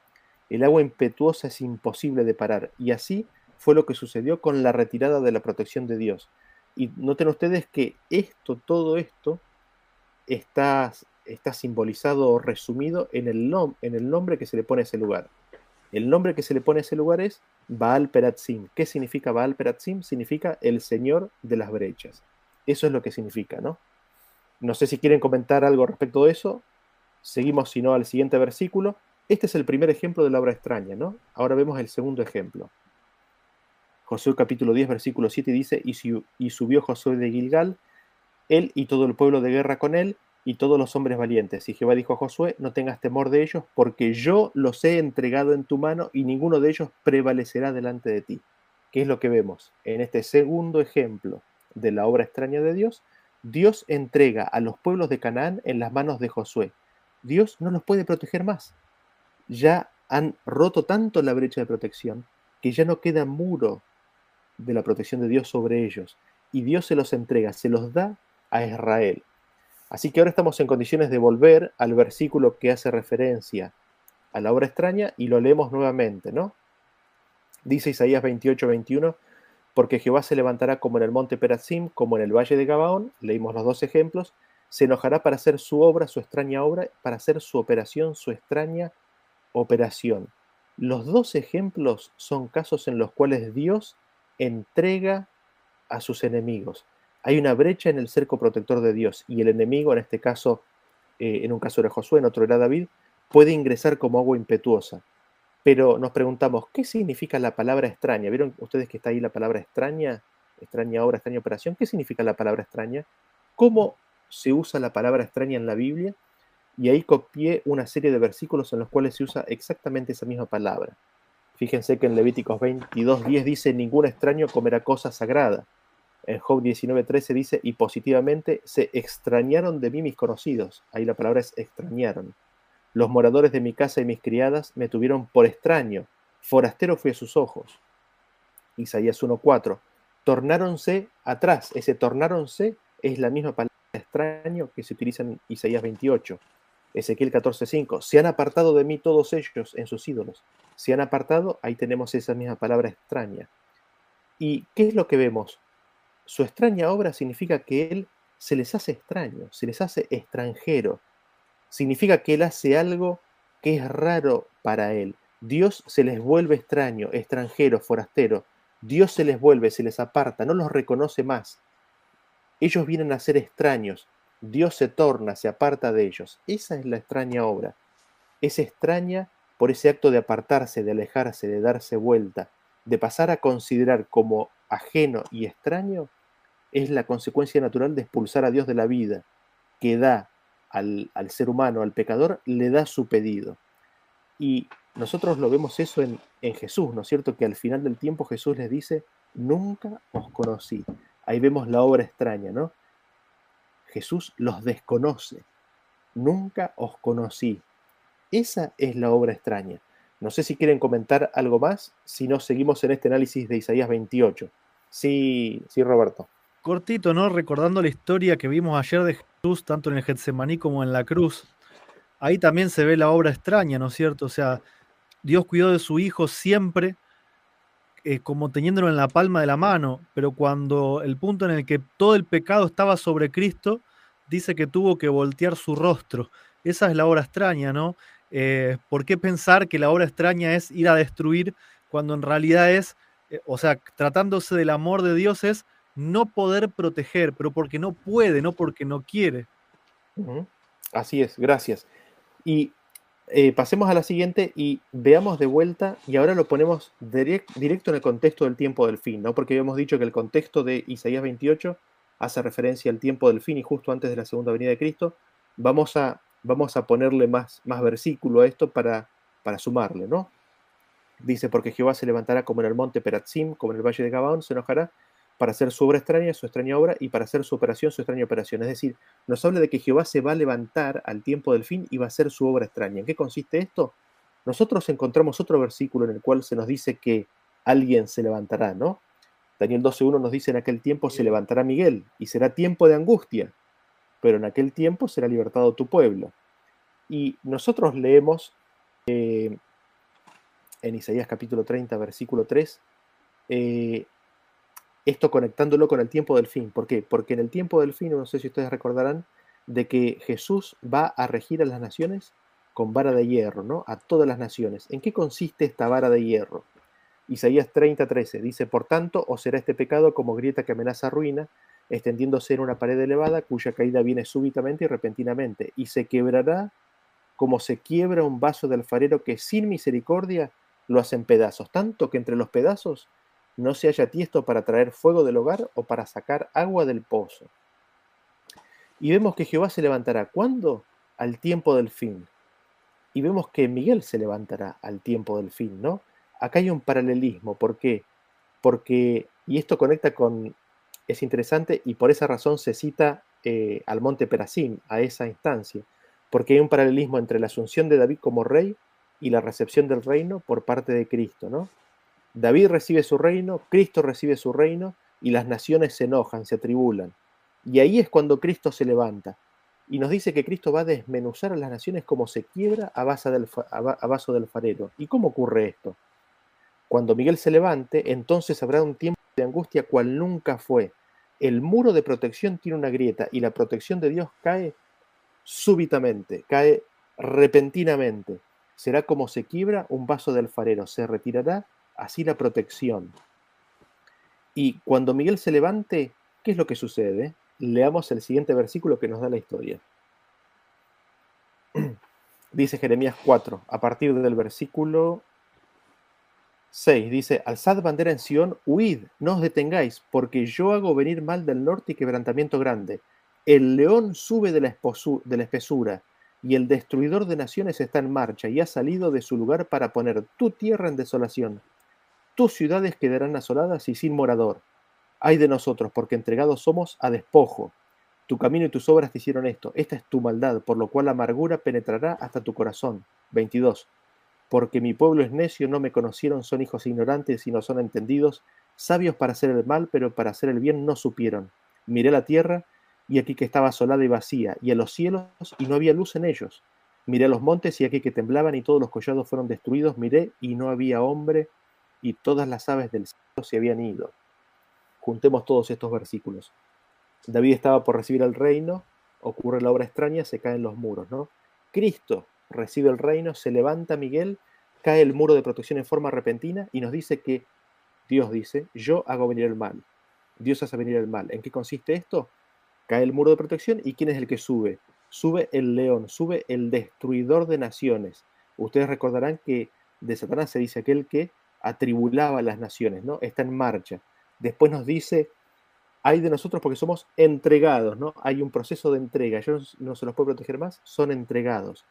El agua impetuosa es imposible de parar. Y así fue lo que sucedió con la retirada de la protección de Dios. Y noten ustedes que esto, todo esto, está, simbolizado o resumido en el, en el nombre que se le pone a ese lugar. El nombre que se le pone a ese lugar es Baal Peratzim. ¿Qué significa Baal Peratzim? Significa el Señor de las brechas. Eso es lo que significa, ¿no? No sé si quieren comentar algo respecto de eso. Seguimos, si no, al siguiente versículo. Este es el primer ejemplo de la obra extraña, ¿no? Ahora vemos el segundo ejemplo. Josué capítulo 10, versículo 7 dice, y, subió Josué de Gilgal, él y todo el pueblo de guerra con él, y todos los hombres valientes. Y Jehová dijo a Josué, no tengas temor de ellos, porque yo los he entregado en tu mano, y ninguno de ellos prevalecerá delante de ti. ¿Qué es lo que vemos? En este segundo ejemplo de la obra extraña de Dios, Dios entrega a los pueblos de Canaán en las manos de Josué. Dios no los puede proteger más. Ya han roto tanto la brecha de protección que ya no queda muro de la protección de Dios sobre ellos. Y Dios se los entrega, se los da a Israel. Así que ahora estamos en condiciones de volver al versículo que hace referencia a la obra extraña y lo leemos nuevamente, ¿no? Dice Isaías 28, 21, porque Jehová se levantará como en el monte Perazim, como en el valle de Gabaón, leímos los dos ejemplos, se enojará para hacer su obra, su extraña obra, para hacer su operación, su extraña operación. Los dos ejemplos son casos en los cuales Dios entrega a sus enemigos. Hay una brecha en el cerco protector de Dios y el enemigo, en este caso, eh, en un caso era Josué, en otro era David, puede ingresar como agua impetuosa. Pero nos preguntamos, ¿qué significa la palabra extraña? ¿Vieron ustedes que está ahí la palabra extraña? Extraña obra, extraña operación. ¿Qué significa la palabra extraña? ¿Cómo se usa la palabra extraña en la Biblia? Y ahí copié una serie de versículos en los cuales se usa exactamente esa misma palabra. Fíjense que en Levíticos 22.10 dice, ningún extraño comerá cosa sagrada. En Job 19.13 dice, y positivamente se extrañaron de mí mis conocidos. Ahí la palabra es extrañaron. Los moradores de mi casa y mis criadas me tuvieron por extraño, forastero fui a sus ojos. Isaías 1.4. Tornáronse atrás. Ese tornáronse es la misma palabra extraño que se utiliza en Isaías 28. Ezequiel 14.5. Se han apartado de mí todos ellos en sus ídolos. Se han apartado, ahí tenemos esa misma palabra extraña. ¿Y qué es lo que vemos? Su extraña obra significa que Él se les hace extraño, se les hace extranjero, significa que Él hace algo que es raro para Él. Dios se les vuelve extraño, extranjero, forastero. Dios se les vuelve, se les aparta, no los reconoce más. Ellos vienen a ser extraños. Dios se torna, se aparta de ellos. Esa es la extraña obra. Es extraña por ese acto de apartarse, de alejarse, de darse vuelta, de pasar a considerar como ajeno y extraño, es la consecuencia natural de expulsar a Dios de la vida, que da al, ser humano, al pecador, le da su pedido. Y nosotros lo vemos eso en, en Jesús, ¿no es cierto? Que al final del tiempo Jesús les dice, nunca os conocí. Ahí vemos la obra extraña, ¿no? Jesús los desconoce. Nunca os conocí. Esa es la obra extraña. No sé si quieren comentar algo más, si no seguimos en este análisis de Isaías 28. Sí, sí, Roberto cortito, ¿no? Recordando la historia que vimos ayer de Jesús, tanto en el Getsemaní como en la cruz. Ahí también se ve la obra extraña, ¿no es cierto? O sea, Dios cuidó de su Hijo siempre, eh, como teniéndolo en la palma de la mano, pero cuando el punto en el que todo el pecado estaba sobre Cristo, dice que tuvo que voltear su rostro. Esa es la obra extraña, ¿no? Eh, ¿Por qué pensar que la obra extraña es ir a destruir cuando en realidad es, eh, o sea, tratándose del amor de Dios es no poder proteger, pero porque no puede, no porque no quiere. Así es, gracias. Y eh, pasemos a la siguiente y veamos de vuelta, y ahora lo ponemos directo en el contexto del tiempo del fin, ¿no? Porque habíamos dicho que el contexto de Isaías 28 hace referencia al tiempo del fin y justo antes de la segunda venida de Cristo. Vamos a, vamos a ponerle más, más versículo a esto para, para sumarle, ¿no? Dice, porque Jehová se levantará como en el monte Peratzim, como en el valle de Gabaón, se enojará para hacer su obra extraña, su extraña obra, y para hacer su operación, su extraña operación. Es decir, nos habla de que Jehová se va a levantar al tiempo del fin y va a hacer su obra extraña. ¿En qué consiste esto? Nosotros encontramos otro versículo en el cual se nos dice que alguien se levantará, ¿no? Daniel 12.1 nos dice, en aquel tiempo se levantará Miguel y será tiempo de angustia, pero en aquel tiempo será libertado tu pueblo. Y nosotros leemos eh, en Isaías capítulo 30, versículo 3, eh, esto conectándolo con el tiempo del fin. ¿Por qué? Porque en el tiempo del fin, no sé si ustedes recordarán, de que Jesús va a regir a las naciones con vara de hierro, ¿no? A todas las naciones. ¿En qué consiste esta vara de hierro? Isaías 30, 13 dice, por tanto, os será este pecado como grieta que amenaza ruina, extendiéndose en una pared elevada cuya caída viene súbitamente y repentinamente, y se quebrará como se quiebra un vaso de alfarero que sin misericordia lo hacen pedazos, tanto que entre los pedazos no se haya tiesto para traer fuego del hogar o para sacar agua del pozo. Y vemos que Jehová se levantará. ¿Cuándo? Al tiempo del fin. Y vemos que Miguel se levantará al tiempo del fin, ¿no? Acá hay un paralelismo. ¿Por qué? Porque, y esto conecta con, es interesante, y por esa razón se cita eh, al monte Perasim, a esa instancia. porque hay un paralelismo entre la asunción de David como rey y la recepción del reino por parte de Cristo, ¿no? David recibe su reino, Cristo recibe su reino y las naciones se enojan, se atribulan. Y ahí es cuando Cristo se levanta y nos dice que Cristo va a desmenuzar a las naciones como se quiebra a, vaso del farero. ¿Y cómo ocurre esto? Cuando Miguel se levante, entonces habrá un tiempo de angustia cual nunca fue. El muro de protección tiene una grieta y la protección de Dios cae súbitamente, cae repentinamente. Será como se quiebra un vaso del farero, se retirará así la protección. Y cuando Miguel se levante, ¿qué es lo que sucede? Leamos el siguiente versículo que nos da la historia. Dice Jeremías 4, a partir del versículo 6, dice, Alzad bandera en Sión, huid, no os detengáis, porque yo hago venir mal del norte y quebrantamiento grande. El león sube de la, de la espesura, y el destruidor de naciones está en marcha, y ha salido de su lugar para poner tu tierra en desolación. Tus ciudades quedarán asoladas y sin morador. Ay de nosotros, porque entregados somos a despojo. Tu camino y tus obras te hicieron esto. Esta es tu maldad, por lo cual la amargura penetrará hasta tu corazón. 22. Porque mi pueblo es necio, no me conocieron, son hijos ignorantes y no son entendidos, sabios para hacer el mal, pero para hacer el bien no supieron. Miré la tierra y aquí que estaba asolada y vacía, y a los cielos, y no había luz en ellos. Miré los montes, y aquí que temblaban, y todos los collados fueron destruidos. Miré, y no había hombre, y todas las aves del cielo se habían ido. Juntemos todos estos versículos. David estaba por recibir el reino, ocurre la obra extraña, se caen los muros, ¿no? Cristo recibe el reino, se levanta Miguel, cae el muro de protección en forma repentina y nos dice que Dios dice, yo hago venir el mal. Dios hace venir el mal. ¿En qué consiste esto? Cae el muro de protección y ¿quién es el que sube? Sube el león, sube el destruidor de naciones. Ustedes recordarán que de Satanás se dice aquel que atribulaba a las naciones, ¿no? Está en marcha. Después nos dice, hay de nosotros porque somos entregados, ¿no? Hay un proceso de entrega. Yo no se los puedo proteger más, son entregados.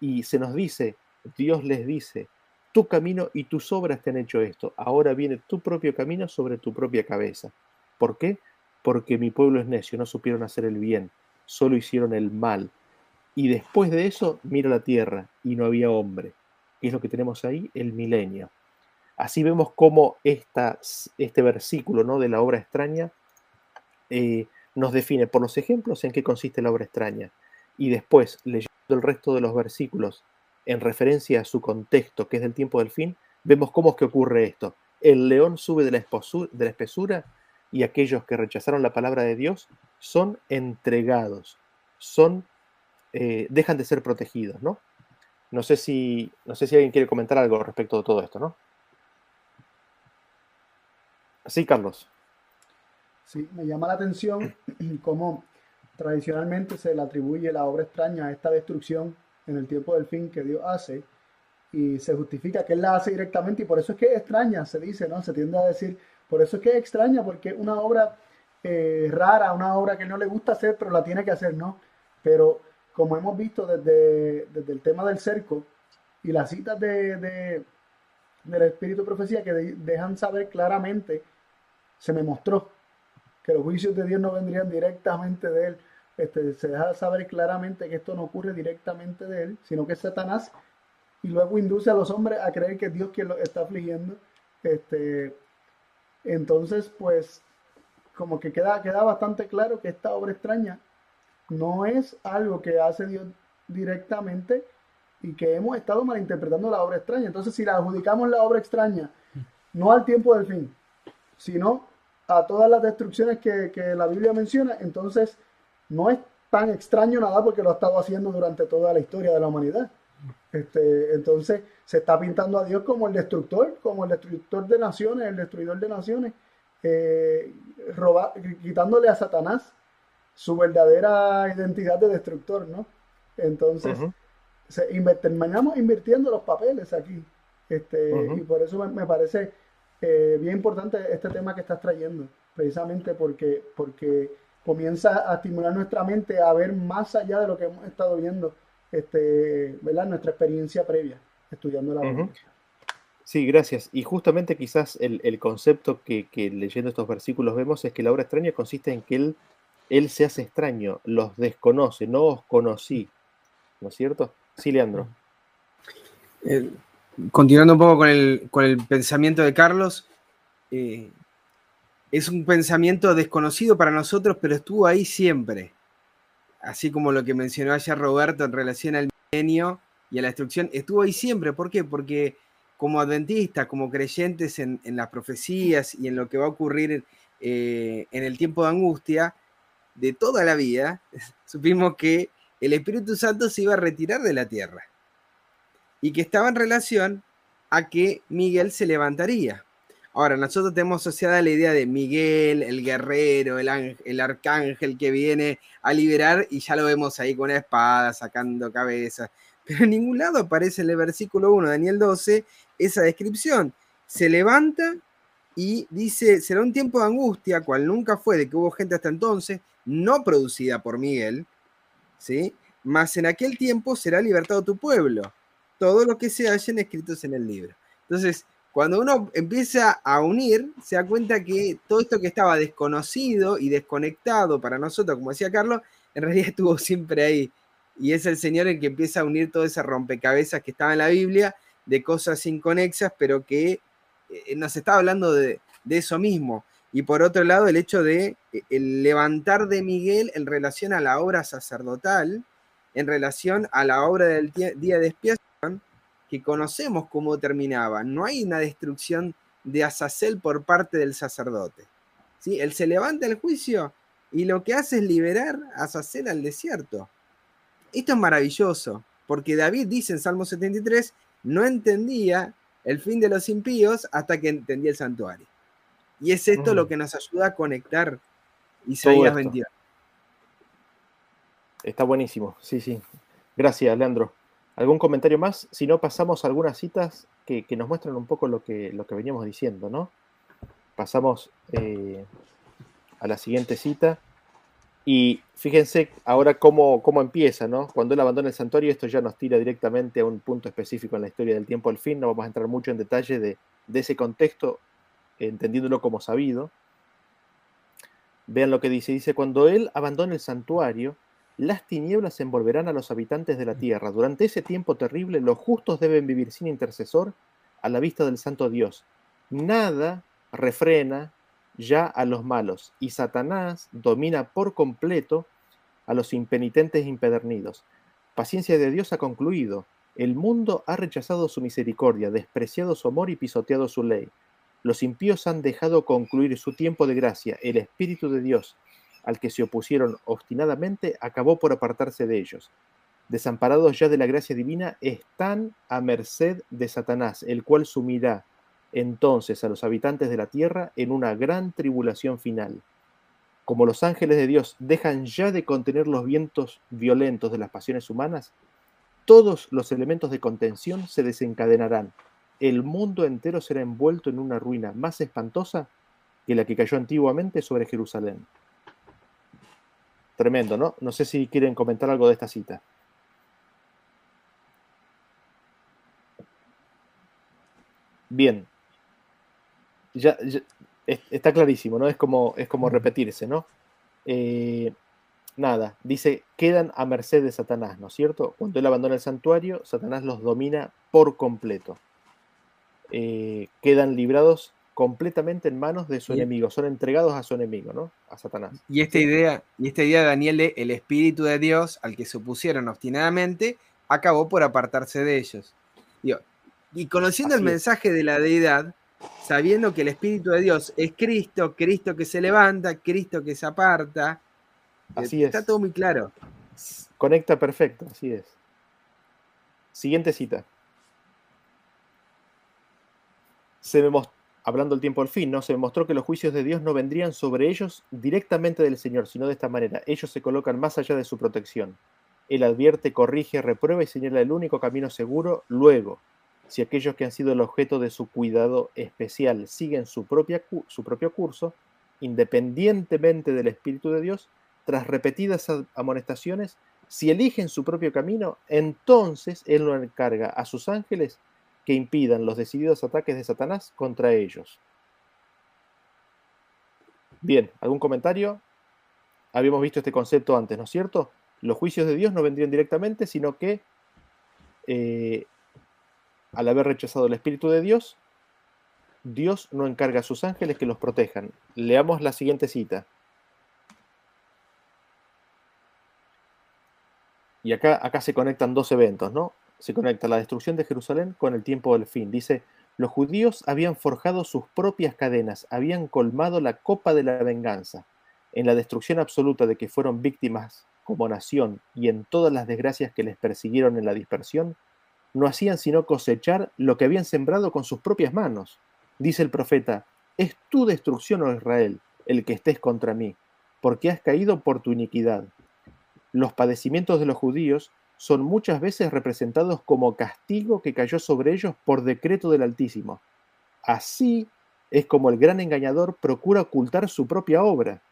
Y se nos dice, Dios les dice, tu camino y tus obras te han hecho esto. Ahora viene tu propio camino sobre tu propia cabeza. ¿Por qué? porque mi pueblo es necio, no supieron hacer el bien, solo hicieron el mal. Y después de eso, mira la tierra y no había hombre. Y es lo que tenemos ahí, el milenio. Así vemos cómo este versículo ¿no? de la obra extraña eh, nos define por los ejemplos en qué consiste la obra extraña. Y después, leyendo el resto de los versículos en referencia a su contexto, que es del tiempo del fin, vemos cómo es que ocurre esto. El león sube de la, de la espesura y aquellos que rechazaron la palabra de Dios son entregados, son, eh, dejan de ser protegidos, ¿no? No sé, si, no sé si alguien quiere comentar algo respecto de todo esto, ¿no? Sí, Carlos. Sí, me llama la atención cómo tradicionalmente se le atribuye la obra extraña a esta destrucción en el tiempo del fin que Dios hace y se justifica que Él la hace directamente y por eso es que extraña, se dice, ¿no? Se tiende a decir por eso es que extraña, porque es una obra eh, rara, una obra que no le gusta hacer, pero la tiene que hacer, ¿no? Pero como hemos visto desde, desde el tema del cerco y las citas de, de, del Espíritu Profecía que dejan saber claramente, se me mostró que los juicios de Dios no vendrían directamente de Él. Este, se deja saber claramente que esto no ocurre directamente de Él, sino que es Satanás y luego induce a los hombres a creer que es Dios quien lo está afligiendo. Este, entonces, pues, como que queda, queda bastante claro que esta obra extraña no es algo que hace Dios directamente y que hemos estado malinterpretando la obra extraña. Entonces, si la adjudicamos la obra extraña, no al tiempo del fin, sino a todas las destrucciones que, que la Biblia menciona, entonces no es tan extraño nada porque lo ha estado haciendo durante toda la historia de la humanidad. Este, entonces se está pintando a Dios como el destructor, como el destructor de naciones, el destruidor de naciones, eh, quitándole a Satanás su verdadera identidad de destructor, ¿no? Entonces, terminamos invirtiendo los papeles aquí. Este, Y por eso me, parece eh, bien importante este tema que estás trayendo, precisamente porque, porque comienza a estimular nuestra mente a ver más allá de lo que hemos estado viendo este, ¿verdad? nuestra experiencia previa estudiando la Biblia. Sí, gracias. Y justamente quizás el, concepto que, leyendo estos versículos vemos es que la obra extraña consiste en que él, él se hace extraño, los desconoce, no os conocí. ¿no es cierto? Sí, Leandro. Eh, continuando un poco con el, con el pensamiento de Carlos, eh, es un pensamiento desconocido para nosotros, pero estuvo ahí siempre. Así como lo que mencionó ayer Roberto en relación al milenio y a la destrucción, estuvo ahí siempre. ¿Por qué? Porque como adventistas, como creyentes en, las profecías y en lo que va a ocurrir eh, en el tiempo de angustia, de toda la vida, supimos que el Espíritu Santo se iba a retirar de la tierra y que estaba en relación a que Miguel se levantaría. Ahora, nosotros tenemos asociada la idea de Miguel, el guerrero, el, el, arcángel que viene a liberar y ya lo vemos ahí con una espada, sacando cabezas. Pero en ningún lado aparece en el versículo 1 Daniel 12 esa descripción. Se levanta y dice, será un tiempo de angustia, cual nunca fue de que hubo gente hasta entonces, no producida por Miguel, ¿sí? Mas en aquel tiempo será libertado tu pueblo, todo lo que se hallen escritos en el libro. Entonces, cuando uno empieza a unir, se da cuenta que todo esto que estaba desconocido y desconectado para nosotros, como decía Carlos, en realidad estuvo siempre ahí. Y es el Señor el que empieza a unir todo ese rompecabezas que estaba en la Biblia, de cosas inconexas, pero que eh, nos está hablando de, eso mismo. Y por otro lado, el hecho de eh, el levantar de Miguel en relación a la obra sacerdotal, en relación a la obra del día de expiación, que conocemos cómo terminaba. No hay una destrucción de Azazel por parte del sacerdote. ¿sí? Él se levanta el juicio y lo que hace es liberar a Azazel al desierto. Esto es maravilloso, porque David dice en Salmo 73, no entendía el fin de los impíos hasta que entendía el santuario. Y es esto lo mm. que nos ayuda a conectar Isaías 21. Está buenísimo, sí, sí. Gracias, Leandro. ¿Algún comentario más? Si no, pasamos a algunas citas que, nos muestran un poco lo que, veníamos diciendo, ¿no? Pasamos eh, a la siguiente cita. Y fíjense ahora cómo, cómo, empieza, ¿no? Cuando él abandona el santuario, esto ya nos tira directamente a un punto específico en la historia del tiempo al fin. No vamos a entrar mucho en detalle de, de ese contexto, entendiéndolo como sabido. Vean lo que dice. Dice, cuando él abandona el santuario, las tinieblas envolverán a los habitantes de la tierra. Durante ese tiempo terrible, los justos deben vivir sin intercesor a la vista del Santo Dios. Nada refrena ya a los malos, y Satanás domina por completo a los impenitentes impedernidos. Paciencia de Dios ha concluido. El mundo ha rechazado su misericordia, despreciado su amor y pisoteado su ley. Los impíos han dejado concluir su tiempo de gracia. El Espíritu de Dios al que se opusieron obstinadamente, acabó por apartarse de ellos. Desamparados ya de la gracia divina, están a merced de Satanás, el cual sumirá entonces a los habitantes de la tierra en una gran tribulación final. Como los ángeles de Dios dejan ya de contener los vientos violentos de las pasiones humanas, todos los elementos de contención se desencadenarán. El mundo entero será envuelto en una ruina más espantosa que la que cayó antiguamente sobre Jerusalén. Tremendo, ¿no? No sé si quieren comentar algo de esta cita. Bien. Ya, está clarísimo, ¿no? Es como, es como repetirse, ¿no? Eh, nada, dice, quedan a merced de Satanás, ¿no es cierto? Cuando él abandona el santuario, Satanás los domina por completo. Eh, quedan librados completamente en manos de su enemigo, son entregados a su enemigo, ¿no? A Satanás. Y esta idea, y esta idea, Daniel, de el Espíritu de Dios, al que se opusieron obstinadamente, acabó por apartarse de ellos. y conociendo el mensaje de la deidad, sabiendo que el Espíritu de Dios es Cristo, Cristo que se levanta, Cristo que se aparta, así está todo muy claro. Conecta perfecto, así es. Siguiente cita. Se me, hablando el tiempo al fin, ¿no? Se mostró que los juicios de Dios no vendrían sobre ellos directamente del Señor, sino de esta manera. Ellos se colocan más allá de su protección. Él advierte, corrige, reprueba y señala el único camino seguro. Luego, si aquellos que han sido el objeto de su cuidado especial siguen su, su propio curso, independientemente del Espíritu de Dios, tras repetidas amonestaciones, si eligen su propio camino, entonces Él lo encarga a sus ángeles que impidan los decididos ataques de Satanás contra ellos. Bien, ¿algún comentario? Habíamos visto este concepto antes, ¿no es cierto? Los juicios de Dios no vendrían directamente, sino que eh, al haber rechazado el Espíritu de Dios, Dios no encarga a sus ángeles que los protejan. Leamos la siguiente cita. Y acá, acá se conectan dos eventos, ¿no? Se conecta la destrucción de Jerusalén con el tiempo del fin. Dice, los judíos habían forjado sus propias cadenas, habían colmado la copa de la venganza. En la destrucción absoluta de que fueron víctimas como nación y en todas las desgracias que les persiguieron en la dispersión, no hacían sino cosechar lo que habían sembrado con sus propias manos. Dice el profeta, es tu destrucción, oh Israel, el que estés contra mí, porque has caído por tu iniquidad. Los padecimientos de los judíos son muchas veces representados como castigo que cayó sobre ellos por decreto del Altísimo. Así es como el gran engañador procura ocultar su propia obra.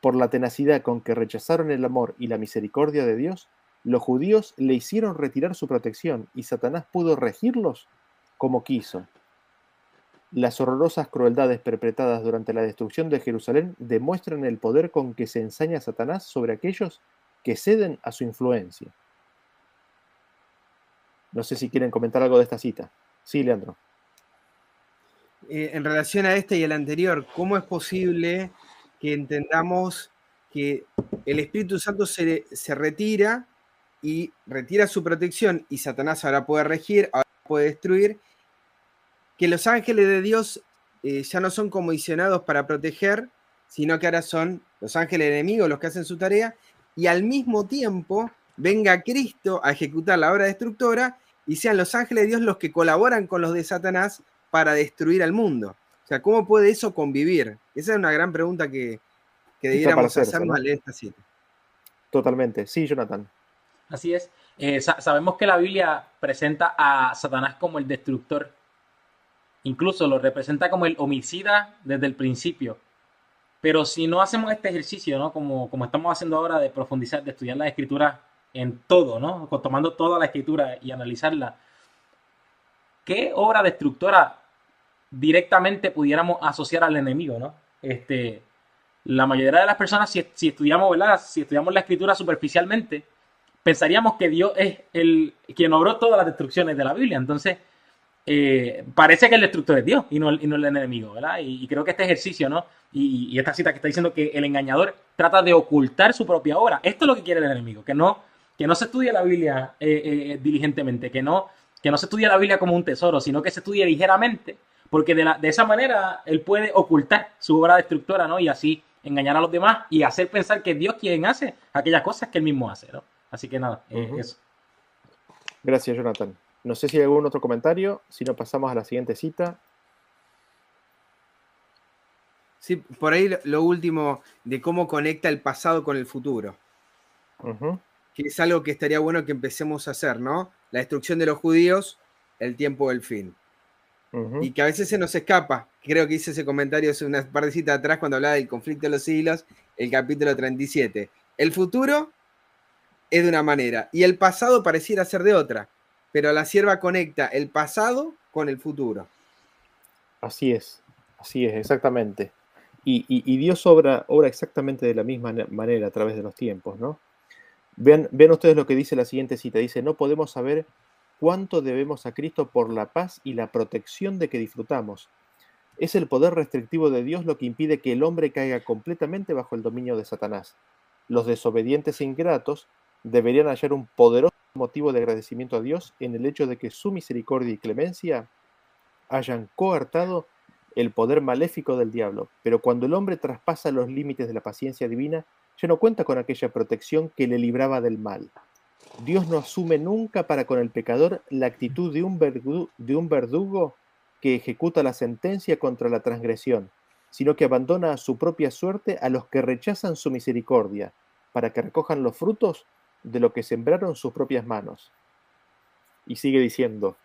Por la tenacidad con que rechazaron el amor y la misericordia de Dios, los judíos le hicieron retirar su protección y Satanás pudo regirlos como quiso. Las horrorosas crueldades perpetradas durante la destrucción de Jerusalén demuestran el poder con que se ensaña Satanás sobre aquellos que ceden a su influencia. No sé si quieren comentar algo de esta cita. Sí, Leandro. Eh, en relación a este y el anterior, ¿cómo es posible que entendamos que el Espíritu Santo se, se retira y retira su protección y Satanás ahora puede regir, ahora puede destruir que los ángeles de Dios eh, ya no son comisionados para proteger, sino que ahora son los ángeles enemigos los que hacen su tarea, y al mismo tiempo venga Cristo a ejecutar la obra destructora y sean los ángeles de Dios los que colaboran con los de Satanás para destruir al mundo. O sea, ¿cómo puede eso convivir? Esa es una gran pregunta que, que debiéramos hacernos al leer esta cita. Totalmente. Sí, Jonathan. Así es. Eh, sabemos que la Biblia presenta a Satanás como el destructor Incluso lo representa como el homicida desde el principio. Pero si no hacemos este ejercicio, ¿no? Como, como estamos haciendo ahora de profundizar, de estudiar la escritura en todo, ¿no? Tomando toda la escritura y analizarla, ¿qué obra destructora directamente pudiéramos asociar al enemigo, ¿no? Este, la mayoría de las personas, si, si estudiamos, ¿verdad? Si estudiamos la escritura superficialmente, pensaríamos que Dios es el quien obró todas las destrucciones de la Biblia. Entonces, eh, parece que el destructor es Dios y no, y no el enemigo, ¿verdad? Y, creo que este ejercicio, ¿no? Y, esta cita que está diciendo que el engañador trata de ocultar su propia obra. Esto es lo que quiere el enemigo, que no, que no se estudie la Biblia eh, eh, diligentemente, que no, que no se estudie la Biblia como un tesoro, sino que se estudie ligeramente, porque de, la, de esa manera él puede ocultar su obra destructora, ¿no? Y así engañar a los demás y hacer pensar que Dios quien hace aquellas cosas que él mismo hace, ¿no? Así que nada, eso. Gracias, Jonathan. No sé si hay algún otro comentario, si no pasamos a la siguiente cita. Sí, por ahí lo último de cómo conecta el pasado con el futuro. Que es algo que estaría bueno que empecemos a hacer, ¿no? La destrucción de los judíos, el tiempo del fin. Y que a veces se nos escapa. Creo que hice ese comentario hace una par de atrás cuando hablaba del conflicto de los siglos, el capítulo 37. El futuro es de una manera y el pasado pareciera ser de otra pero la sierva conecta el pasado con el futuro. Así es, así es, exactamente. Y, Dios obra, obra, exactamente de la misma manera a través de los tiempos, ¿no? Vean, vean ustedes lo que dice la siguiente cita. Dice, no podemos saber cuánto debemos a Cristo por la paz y la protección de que disfrutamos. Es el poder restrictivo de Dios lo que impide que el hombre caiga completamente bajo el dominio de Satanás. Los desobedientes e ingratos deberían hallar un poderoso motivo de agradecimiento a Dios en el hecho de que su misericordia y clemencia hayan coartado el poder maléfico del diablo. Pero cuando el hombre traspasa los límites de la paciencia divina, ya no cuenta con aquella protección que le libraba del mal. Dios no asume nunca para con el pecador la actitud de un, de un verdugo que ejecuta la sentencia contra la transgresión, sino que abandona a su propia suerte a los que rechazan su misericordia, para que recojan los frutos de lo que sembraron sus propias manos. Y sigue diciendo,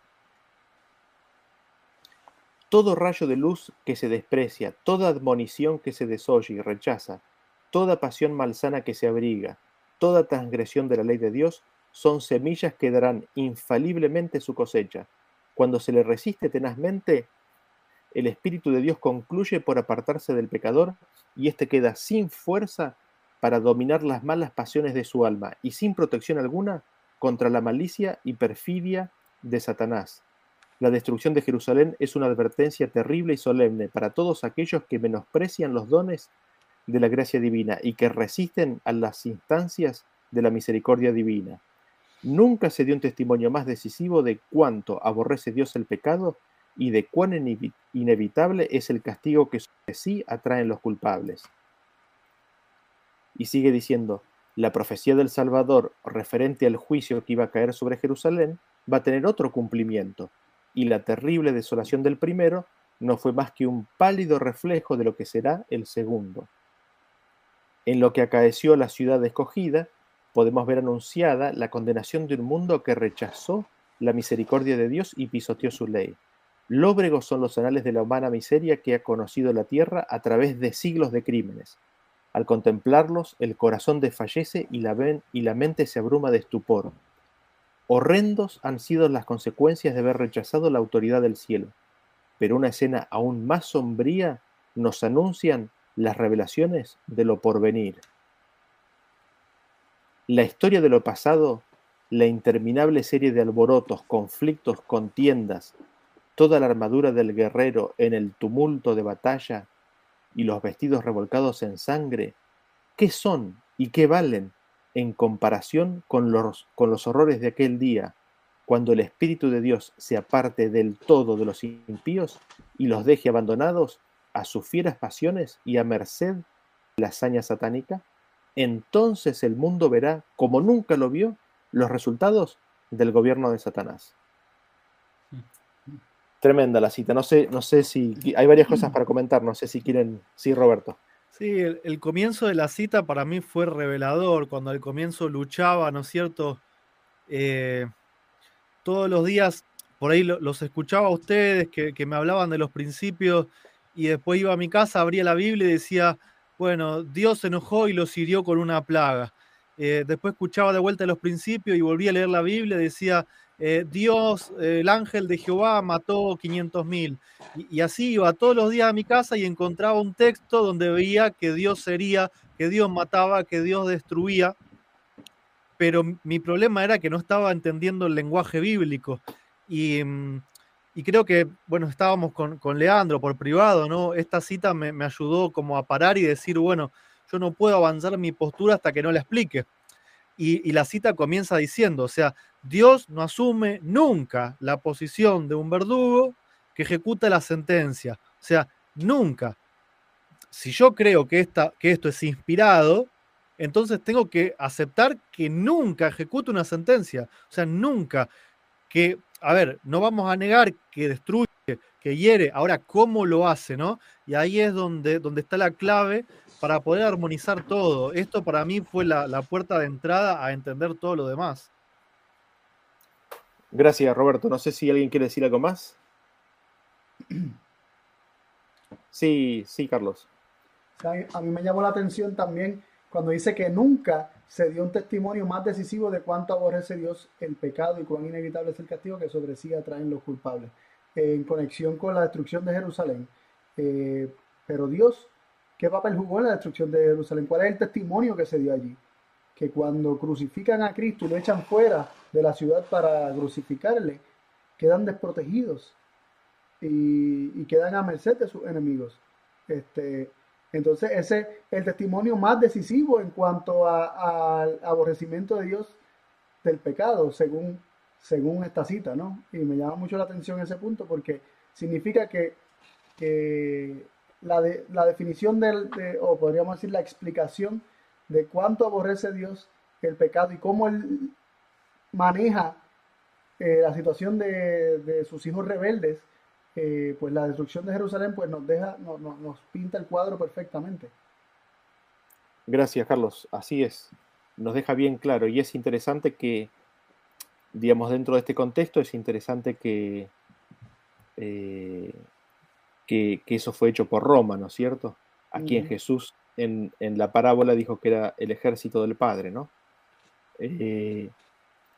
todo rayo de luz que se desprecia, toda admonición que se desoye y rechaza, toda pasión malsana que se abriga, toda transgresión de la ley de Dios, son semillas que darán infaliblemente su cosecha. Cuando se le resiste tenazmente, el Espíritu de Dios concluye por apartarse del pecador y éste queda sin fuerza para dominar las malas pasiones de su alma y sin protección alguna contra la malicia y perfidia de Satanás. La destrucción de Jerusalén es una advertencia terrible y solemne para todos aquellos que menosprecian los dones de la gracia divina y que resisten a las instancias de la misericordia divina. Nunca se dio un testimonio más decisivo de cuánto aborrece Dios el pecado y de cuán inevitable es el castigo que sí atraen los culpables. Y sigue diciendo, la profecía del Salvador referente al juicio que iba a caer sobre Jerusalén va a tener otro cumplimiento, y la terrible desolación del primero no fue más que un pálido reflejo de lo que será el segundo. En lo que acaeció la ciudad escogida, podemos ver anunciada la condenación de un mundo que rechazó la misericordia de Dios y pisoteó su ley. Lóbregos son los anales de la humana miseria que ha conocido la tierra a través de siglos de crímenes. Al contemplarlos, el corazón desfallece y la, y la mente se abruma de estupor. Horrendos han sido las consecuencias de haber rechazado la autoridad del cielo, pero una escena aún más sombría nos anuncian las revelaciones de lo porvenir. La historia de lo pasado, la interminable serie de alborotos, conflictos, contiendas, toda la armadura del guerrero en el tumulto de batalla y los vestidos revolcados en sangre, ¿qué son y qué valen en comparación con los, con los horrores de aquel día, cuando el Espíritu de Dios se aparte del todo de los impíos y los deje abandonados a sus fieras pasiones y a merced de la hazaña satánica? entonces el mundo verá, como nunca lo vio, los resultados del gobierno de Satanás. Tremenda la cita. No sé, no sé si hay varias cosas para comentar. No sé si quieren. Sí, Roberto. Sí, el, comienzo de la cita para mí fue revelador. Cuando al comienzo luchaba, ¿no es cierto? Eh, todos los días por ahí los escuchaba a ustedes que, que me hablaban de los principios y después iba a mi casa, abría la Biblia y decía, bueno, Dios se enojó y los hirió con una plaga. Eh, después escuchaba de vuelta los principios y volví a leer la Biblia, decía, eh, Dios, el ángel de Jehová mató 500 mil. Y, así iba todos los días a mi casa y encontraba un texto donde veía que Dios sería, que Dios mataba, que Dios destruía. Pero mi problema era que no estaba entendiendo el lenguaje bíblico. Y, mm, y creo que, bueno, estábamos con, Leandro por privado, ¿no? Esta cita me, ayudó como a parar y decir, bueno, yo no puedo avanzar mi postura hasta que no la explique. Y, la cita comienza diciendo, o sea, Dios no asume nunca la posición de un verdugo que ejecuta la sentencia. O sea, nunca. Si yo creo que, esta, que esto es inspirado, entonces tengo que aceptar que nunca ejecute una sentencia. O sea, nunca. Que a ver, no vamos a negar que destruye, que hiere. Ahora, ¿cómo lo hace, no? Y ahí es donde, donde está la clave para poder armonizar todo. Esto para mí fue la, puerta de entrada a entender todo lo demás. Gracias, Roberto. No sé si alguien quiere decir algo más. Sí, sí, Carlos. A mí me llamó la atención también cuando dice que nunca se dio un testimonio más decisivo de cuánto aborrece Dios el pecado y cuán inevitable es el castigo que sobre sí atraen los culpables, en conexión con la destrucción de Jerusalén. Eh, pero Dios, ¿qué papel jugó en la destrucción de Jerusalén? ¿Cuál es el testimonio que se dio allí? Que cuando crucifican a Cristo y lo echan fuera de la ciudad para crucificarle, quedan desprotegidos y, y quedan a merced de sus enemigos. Este, entonces, ese es el testimonio más decisivo en cuanto al aborrecimiento de Dios del pecado, según, según esta cita, ¿no? Y me llama mucho la atención ese punto porque significa que, la, la, definición del, o podríamos decir la explicación de cuánto aborrece Dios el pecado y cómo Él maneja eh, la situación de, de sus hijos rebeldes eh, pues la destrucción de Jerusalén pues nos deja, nos pinta el cuadro perfectamente. Gracias, Carlos. Así es. Nos deja bien claro. Y es interesante que, digamos, dentro de este contexto, es interesante que, eh, que, eso fue hecho por Roma, ¿no es cierto? Aquí en Jesús, en, la parábola, dijo que era el ejército del Padre, ¿no? Eh,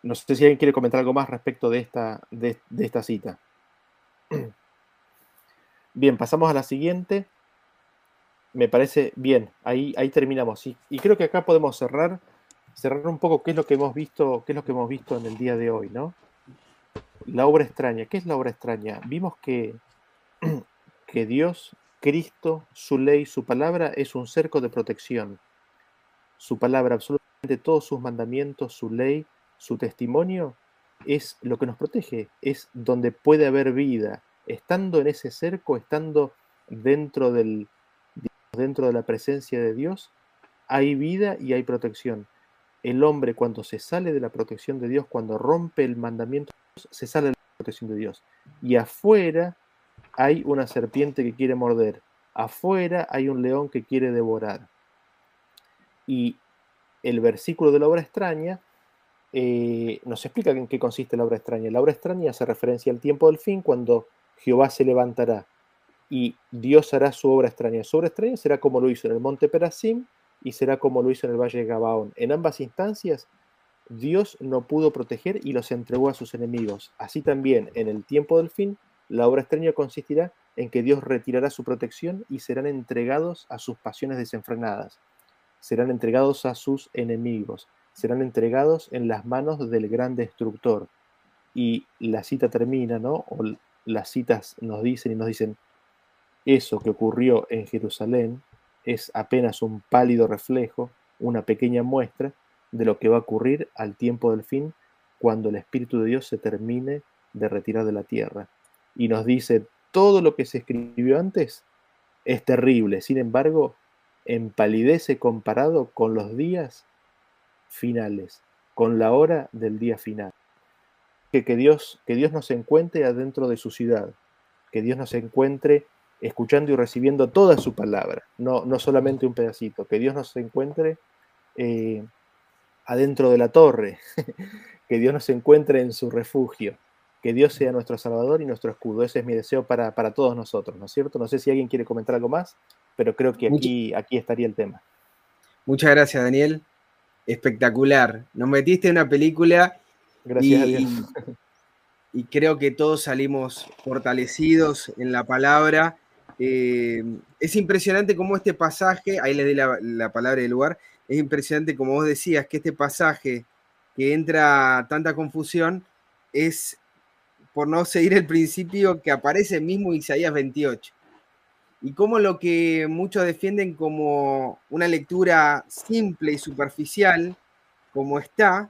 no sé si alguien quiere comentar algo más respecto de esta, de esta cita. Bien, pasamos a la siguiente. me parece bien, ahí, ahí terminamos. Y, creo que acá podemos cerrar, cerrar un poco qué es lo que hemos visto, qué es lo que hemos visto en el día de hoy, ¿no? La obra extraña. ¿Qué es la obra extraña? Vimos que, que Dios, Cristo, su ley, su palabra es un cerco de protección. Su palabra, absolutamente todos sus mandamientos, su ley, su testimonio, es lo que nos protege, es donde puede haber vida. Estando en ese cerco, estando dentro del, dentro de la presencia de Dios, hay vida y hay protección. El hombre cuando se sale de la protección de Dios, cuando rompe el mandamiento, se sale de la protección de Dios. Y afuera hay una serpiente que quiere morder. Afuera hay un león que quiere devorar. Y el versículo de la obra extraña eh, nos explica en qué consiste la obra extraña. La obra extraña hace referencia al tiempo del fin, cuando Jehová se levantará y Dios hará su obra extraña. Su obra extraña será como lo hizo en el monte Perasim y será como lo hizo en el valle de Gabaón. En ambas instancias, Dios no pudo proteger y los entregó a sus enemigos. Así también, en el tiempo del fin, la obra extraña consistirá en que Dios retirará su protección y serán entregados a sus pasiones desenfrenadas. Serán entregados a sus enemigos. Serán entregados en las manos del gran destructor. Y la cita termina, ¿no? Las citas nos dicen y nos dicen, eso que ocurrió en Jerusalén es apenas un pálido reflejo, una pequeña muestra de lo que va a ocurrir al tiempo del fin cuando el Espíritu de Dios se termine de retirar de la tierra. Y nos dice, todo lo que se escribió antes es terrible, sin embargo, empalidece comparado con los días finales, con la hora del día final. Que, que, Dios, que Dios nos encuentre adentro de su ciudad, que Dios nos encuentre escuchando y recibiendo toda su palabra, no, no solamente un pedacito, que Dios nos encuentre eh, adentro de la torre, que Dios nos encuentre en su refugio, que Dios sea nuestro Salvador y nuestro escudo. Ese es mi deseo para, para todos nosotros, ¿no es cierto? No sé si alguien quiere comentar algo más, pero creo que aquí, aquí estaría el tema. Muchas gracias, Daniel. Espectacular. Nos metiste en una película. Gracias a Dios. Y creo que todos salimos fortalecidos en la palabra eh, es impresionante cómo este pasaje, ahí le di la, palabra del lugar, es impresionante como vos decías, que este pasaje que entra tanta confusión es por no seguir el principio que aparece mismo Isaías 28. Y cómo lo que muchos defienden como una lectura simple y superficial, como está,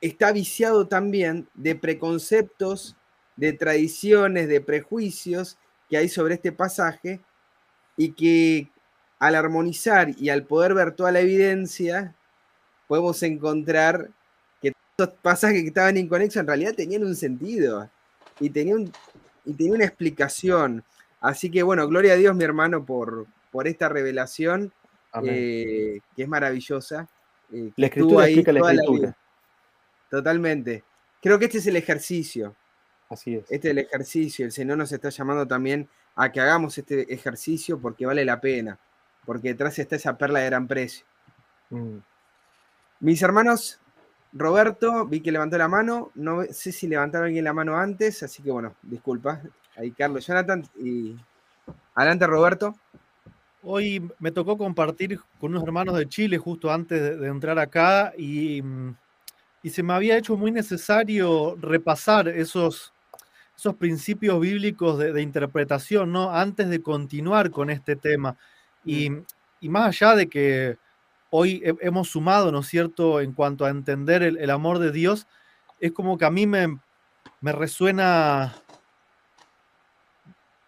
está viciado también de preconceptos de tradiciones, de prejuicios que hay sobre este pasaje y que al armonizar y al poder ver toda la evidencia, podemos encontrar que estos pasajes que estaban inconexos en realidad tenían un sentido y tenían, y tenía una explicación. Así que bueno, gloria a Dios, mi hermano, por, por esta revelación eh, que es maravillosa. Eh, la escritura explica la escritura. Totalmente. Creo que este es el ejercicio. Así es. Este es el ejercicio. El Señor nos está llamando también a que hagamos este ejercicio porque vale la pena. Porque detrás está esa perla de gran precio. Mm. Mis hermanos, Roberto, vi que levantó la mano. No sé si levantaron alguien la mano antes, así que bueno, disculpa. Ahí Carlos, Jonathan y. Adelante, Roberto. Hoy me tocó compartir con unos hermanos de Chile justo antes de, entrar acá y, y se me había hecho muy necesario repasar esos, esos principios bíblicos de, interpretación, ¿no? Antes de continuar con este tema. Y, mm. más allá de que hoy hemos sumado, ¿no es cierto?, en cuanto a entender el, amor de Dios, es como que a mí me, me resuena,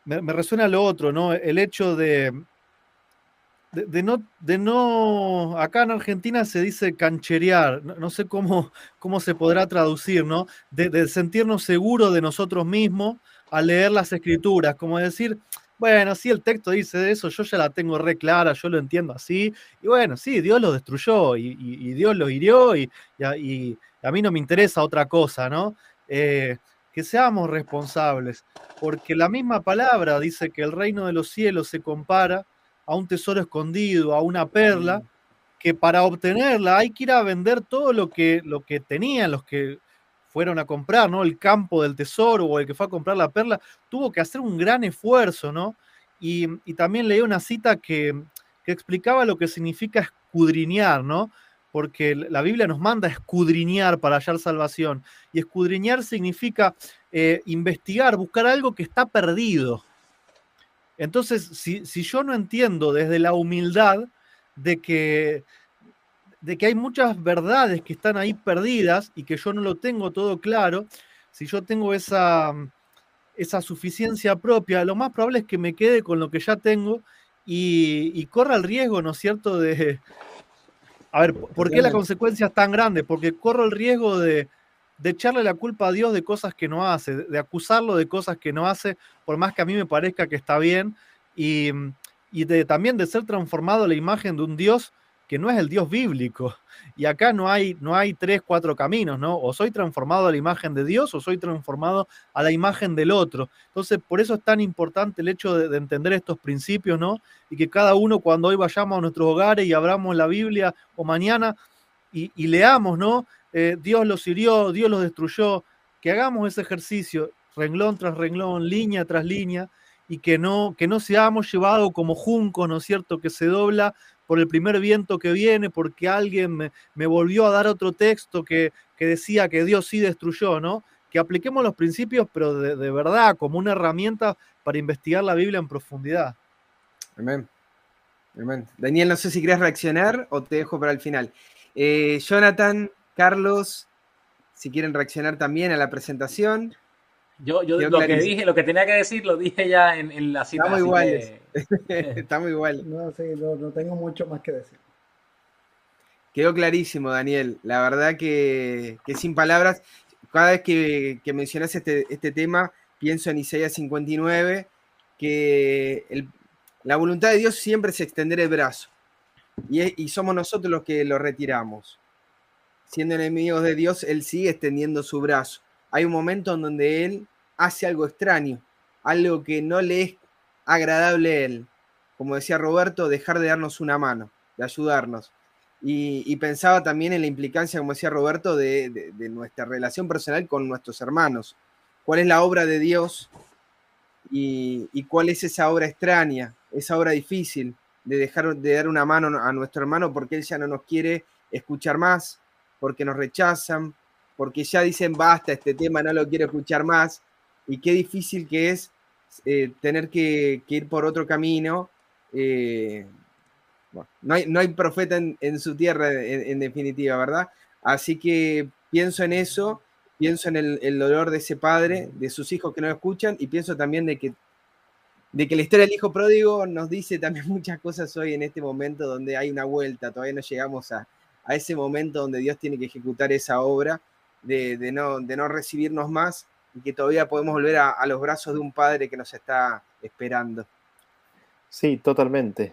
me, resuena lo otro, ¿no? El hecho de, de, no, de no, acá en Argentina se dice cancherear, no, sé cómo, cómo se podrá traducir, ¿no? De, sentirnos seguros de nosotros mismos al leer las escrituras, como decir, bueno, sí, el texto dice eso, yo ya la tengo re clara, yo lo entiendo así, y bueno, sí, Dios lo destruyó y, Dios lo hirió y, y, a mí no me interesa otra cosa, ¿no? Eh, que seamos responsables, porque la misma palabra dice que el reino de los cielos se compara a un tesoro escondido, a una perla, mm. que para obtenerla hay que ir a vender todo lo que, lo que tenían los que fueron a comprar, ¿no? El campo del tesoro o el que fue a comprar la perla, tuvo que hacer un gran esfuerzo, ¿no? y, también leí una cita que, explicaba lo que significa escudriñar, ¿no? Porque la Biblia nos manda escudriñar para hallar salvación. Y escudriñar significa eh, investigar, buscar algo que está perdido. Entonces, si, si yo no entiendo desde la humildad de que, de que hay muchas verdades que están ahí perdidas y que yo no lo tengo todo claro, si yo tengo esa, esa suficiencia propia, lo más probable es que me quede con lo que ya tengo y, corra el riesgo, ¿no es cierto? De, a ver, ¿por qué la consecuencia es tan grande? Porque corro el riesgo de, echarle la culpa a Dios de cosas que no hace, de acusarlo de cosas que no hace, por más que a mí me parezca que está bien, y, y de, también de ser transformado a la imagen de un Dios que no es el Dios bíblico. Y acá no hay, no hay tres, cuatro caminos, ¿no? O soy transformado a la imagen de Dios o soy transformado a la imagen del otro. Entonces, por eso es tan importante el hecho de, entender estos principios, ¿no? Y que cada uno cuando hoy vayamos a nuestros hogares y abramos la Biblia o mañana y, leamos, ¿no? Eh, Dios los hirió, Dios los destruyó, que hagamos ese ejercicio renglón tras renglón, línea tras línea, y que no, que no seamos llevados como junco, ¿no es cierto?, que se dobla por el primer viento que viene, porque alguien me, volvió a dar otro texto que, decía que Dios sí destruyó, ¿no? Que apliquemos los principios, pero de, verdad, como una herramienta para investigar la Biblia en profundidad. Amén. Amén. Daniel, no sé si quieres reaccionar o te dejo para el final. Eh, Jonathan, Carlos, si quieren reaccionar también a la presentación. Yo, yo lo que dije, lo que tenía que decir, lo dije ya en, la cita. Estamos iguales. Estamos iguales. No, sí, no, tengo mucho más que decir. Quedó clarísimo, Daniel. La verdad que, sin palabras, cada vez que, mencionas este, este, tema, pienso en Isaías 59, que la voluntad de Dios siempre es extender el brazo. Y, y somos nosotros los que lo retiramos. Siendo enemigos de Dios, Él sigue extendiendo su brazo. Hay un momento en donde Él hace algo extraño, algo que no le es agradable a él. Como decía Roberto, dejar de darnos una mano, de ayudarnos. Y, pensaba también en la implicancia, como decía Roberto, de, nuestra relación personal con nuestros hermanos. ¿Cuál es la obra de Dios y, y, cuál es esa obra extraña, esa obra difícil de dejar de dar una mano a nuestro hermano porque él ya no nos quiere escuchar más, porque nos rechazan, porque ya dicen basta, este tema no lo quiero escuchar más, y qué difícil que es eh, tener que, ir por otro camino. Eh, no, hay, no, hay, profeta en, su tierra, en, definitiva, ¿verdad? Así que pienso en eso, pienso en el, dolor de ese padre, de sus hijos que no escuchan, y pienso también de que, de que la historia del hijo pródigo nos dice también muchas cosas hoy en este momento donde hay una vuelta, todavía no llegamos a, ese momento donde Dios tiene que ejecutar esa obra de, no, de no recibirnos más y que todavía podemos volver a, los brazos de un padre que nos está esperando. Sí, totalmente.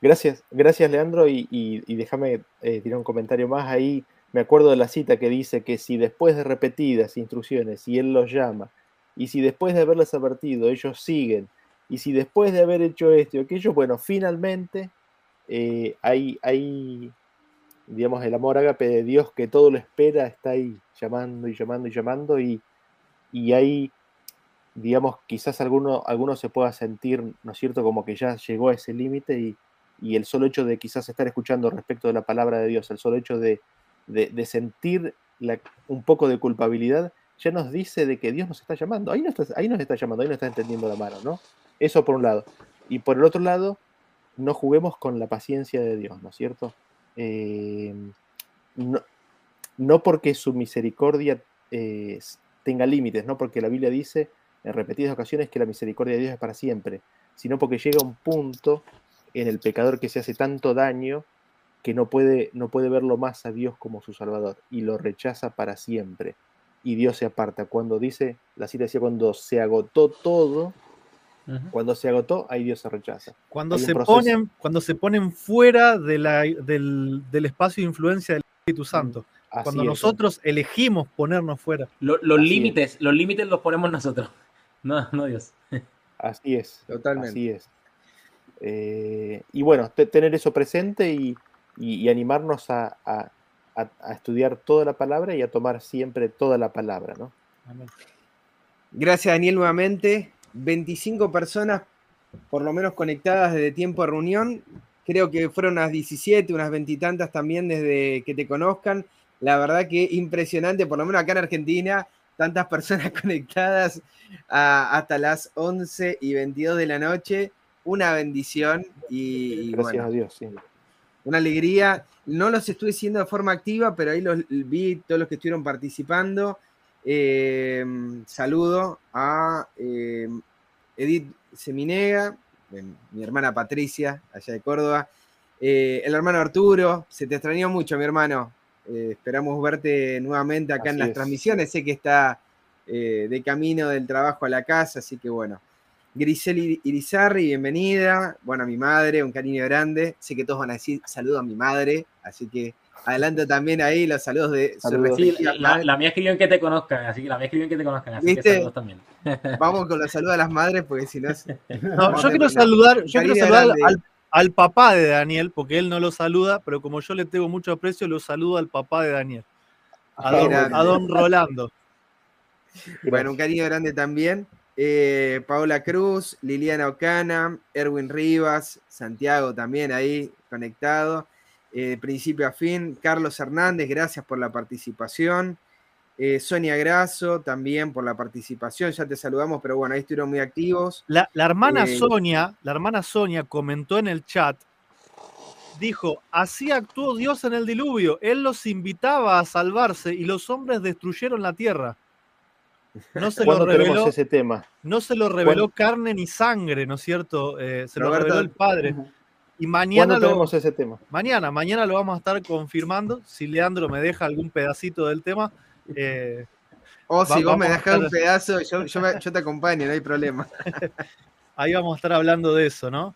Gracias, gracias Leandro y, déjame eh, tirar un comentario más ahí. Me acuerdo de la cita que dice que si después de repetidas instrucciones, y él los llama, y si después de haberles advertido ellos siguen, y si después de haber hecho esto y aquello, bueno, finalmente eh, hay, hay, digamos, el amor ágape de Dios que todo lo espera, está ahí llamando y llamando y llamando, y, y ahí, digamos, quizás alguno, alguno se pueda sentir, ¿no es cierto?, como que ya llegó a ese límite y, el solo hecho de quizás estar escuchando respecto de la palabra de Dios, el solo hecho de, sentir un poco de culpabilidad, ya nos dice de que Dios nos está llamando. Ahí nos está, ahí nos está llamando, ahí nos está entendiendo la mano, ¿no? Eso por un lado. Y por el otro lado, no juguemos con la paciencia de Dios, ¿no es cierto? Eh, no, porque su misericordia eh, tenga límites, no porque la Biblia dice en repetidas ocasiones que la misericordia de Dios es para siempre, sino porque llega un punto en el pecador que se hace tanto daño que no puede, no puede verlo más a Dios como su Salvador y lo rechaza para siempre. Y Dios se aparta. Cuando dice, la cita decía, cuando se agotó todo, cuando se agotó, ahí Dios se rechaza. Cuando, se ponen, cuando se ponen fuera de la, del, del, espacio de influencia del Espíritu Santo. Cuando nosotros elegimos ponernos fuera. los límites, los límites los ponemos nosotros. No, no Dios. Así es. Totalmente. Así es. Eh, y bueno, tener eso presente y, animarnos a, estudiar toda la palabra y a tomar siempre toda la palabra, ¿no? Gracias, Daniel, nuevamente. 25 personas por lo menos conectadas desde tiempo de reunión. Creo que fueron unas 17, unas veintitantas también desde que te conozcan. La verdad que impresionante, por lo menos acá en Argentina, tantas personas conectadas hasta las 11 y 22 de la noche. Una bendición y, gracias a Dios, sí. Una alegría. No los estuve siendo de forma activa, pero ahí los vi todos los que estuvieron participando. Eh, saludo a eh, Edith Seminega, mi hermana Patricia, allá de Córdoba. Eh, el hermano Arturo, se te extrañó mucho, mi hermano. esperamos verte nuevamente acá en las transmisiones. Sé que está de camino del trabajo a la casa, así que bueno. Grisel Irizarri, bienvenida. Bueno, a mi madre, un cariño grande. Sé que todos van a decir saludo a mi madre, así que adelante también ahí los saludos de su sí, la, mía escribió en que te conozcan, así que la mía escribió en que te conozcan, así que saludos también. Vamos con los saludos a las madres, porque si no es. No, yo quiero saludar, yo quiero saludar al, papá de Daniel, porque él no lo saluda, pero como yo le tengo mucho aprecio, lo saludo al papá de Daniel. A, don, Rolando. Bueno, un cariño grande también. Eh, Paola Cruz, Liliana Ocana, Erwin Rivas, Santiago también ahí conectado. Eh, principio a fin. Carlos Hernández, gracias por la participación. Eh, Sonia Grasso, también por la participación. Ya te saludamos, pero bueno, ahí estuvieron muy activos. La, hermana Sonia, la hermana Sonia comentó en el chat, dijo, así actuó Dios en el diluvio. Él los invitaba a salvarse y los hombres destruyeron la tierra. No se lo reveló ese tema? No se lo reveló carne ni sangre, ¿no es cierto? Eh, se lo reveló el Padre. Y mañana lo, ese tema? Mañana, mañana lo vamos a estar confirmando. Si Leandro me deja algún pedacito del tema. Eh, o si vos me dejas un pedazo, yo, yo, te acompaño, no hay problema. Ahí vamos a estar hablando de eso, ¿no?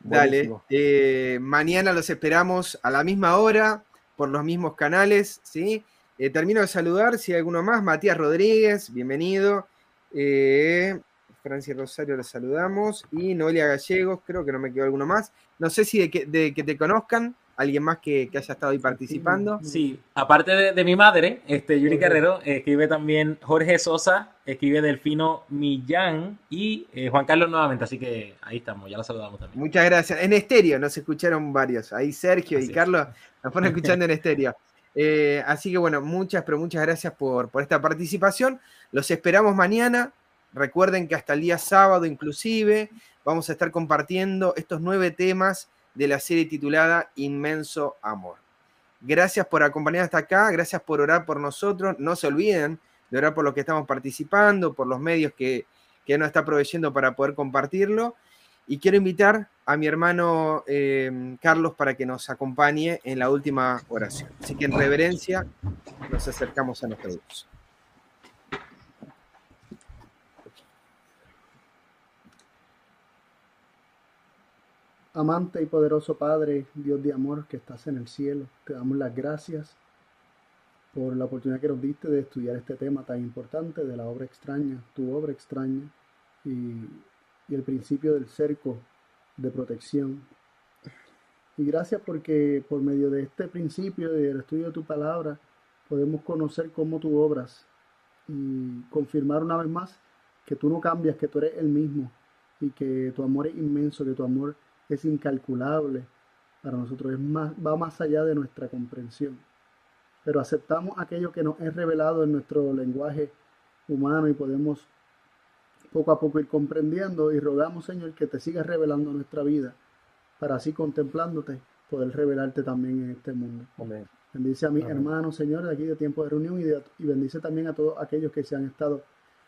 Dale. Eh, mañana los esperamos a la misma hora, por los mismos canales, ¿sí? Eh, termino de saludar, si hay alguno más, Matías Rodríguez, bienvenido. Eh, Francia Rosario, lo saludamos. Y Noelia Gallegos, creo que no me quedó alguno más. No sé si de que, de que te conozcan, alguien más que, haya estado ahí participando. Sí, aparte de, mi madre, este, Yuri Carrero, escribe también Jorge Sosa, escribe Delfino Millán y eh, Juan Carlos nuevamente, así que ahí estamos, ya lo saludamos también. Muchas gracias. En estéreo nos escucharon varios, ahí Sergio y Carlos nos fueron escuchando en estéreo. Eh, así que bueno, muchas, pero muchas gracias por, por esta participación. Los esperamos mañana. Recuerden que hasta el día sábado inclusive vamos a estar compartiendo estos nueve temas de la serie titulada Inmenso Amor. Gracias por acompañar hasta acá, gracias por orar por nosotros. No se olviden de orar por los que estamos participando, por los medios que, que nos está proveyendo para poder compartirlo. Y quiero invitar a mi hermano eh, Carlos para que nos acompañe en la última oración. Así que en reverencia nos acercamos a nuestro Dios. Amante y poderoso Padre, Dios de amor que estás en el cielo, te damos las gracias por la oportunidad que nos diste de estudiar este tema tan importante de la obra extraña, tu obra extraña y el principio del cerco de protección. Y gracias porque por medio de este principio y del estudio de tu palabra podemos conocer cómo tú obras y confirmar una vez más que tú no cambias, que tú eres el mismo y que tu amor es inmenso, que tu amor es incalculable para nosotros, es más, va más allá de nuestra comprensión. Pero aceptamos aquello que nos es revelado en nuestro lenguaje humano y podemos poco a poco ir comprendiendo y rogamos, Señor, que te sigas revelando nuestra vida para así contemplándote poder revelarte también en este mundo. Bendice a mis hermanos, Señor, de aquí de tiempo de reunión y, bendice también a todos aquellos que se han estado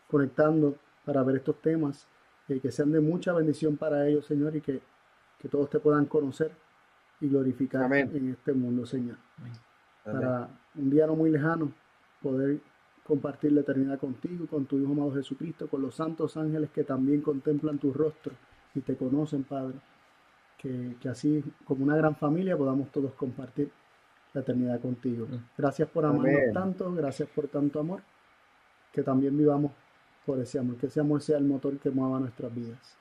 conectando para ver estos temas y que sean de mucha bendición para ellos, Señor, y que, que todos te puedan conocer y glorificar en este mundo, Señor. Para un día no muy lejano poder compartir la eternidad contigo, con tu Hijo amado Jesucristo, con los santos ángeles que también contemplan tu rostro y te conocen, Padre. Que, así, como una gran familia, podamos todos compartir la eternidad contigo. Gracias por amarnos tanto, gracias por tanto amor, que también vivamos por ese amor, que ese amor sea el motor que mueva nuestras vidas.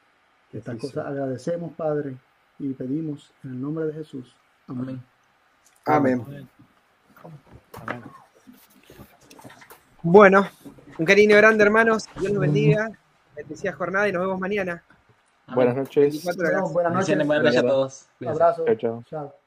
Estas cosas agradecemos, Padre, y pedimos en el nombre de Jesús. Amén. Amén. Amén. Bueno, un cariño grande, hermanos. Dios los bendiga. Bendecida jornada y nos vemos mañana. Buenas noches. 24 horas. Buenas noches. Buenas noches a todos. Cuídense. Abrazo. Chao, chao. Chao.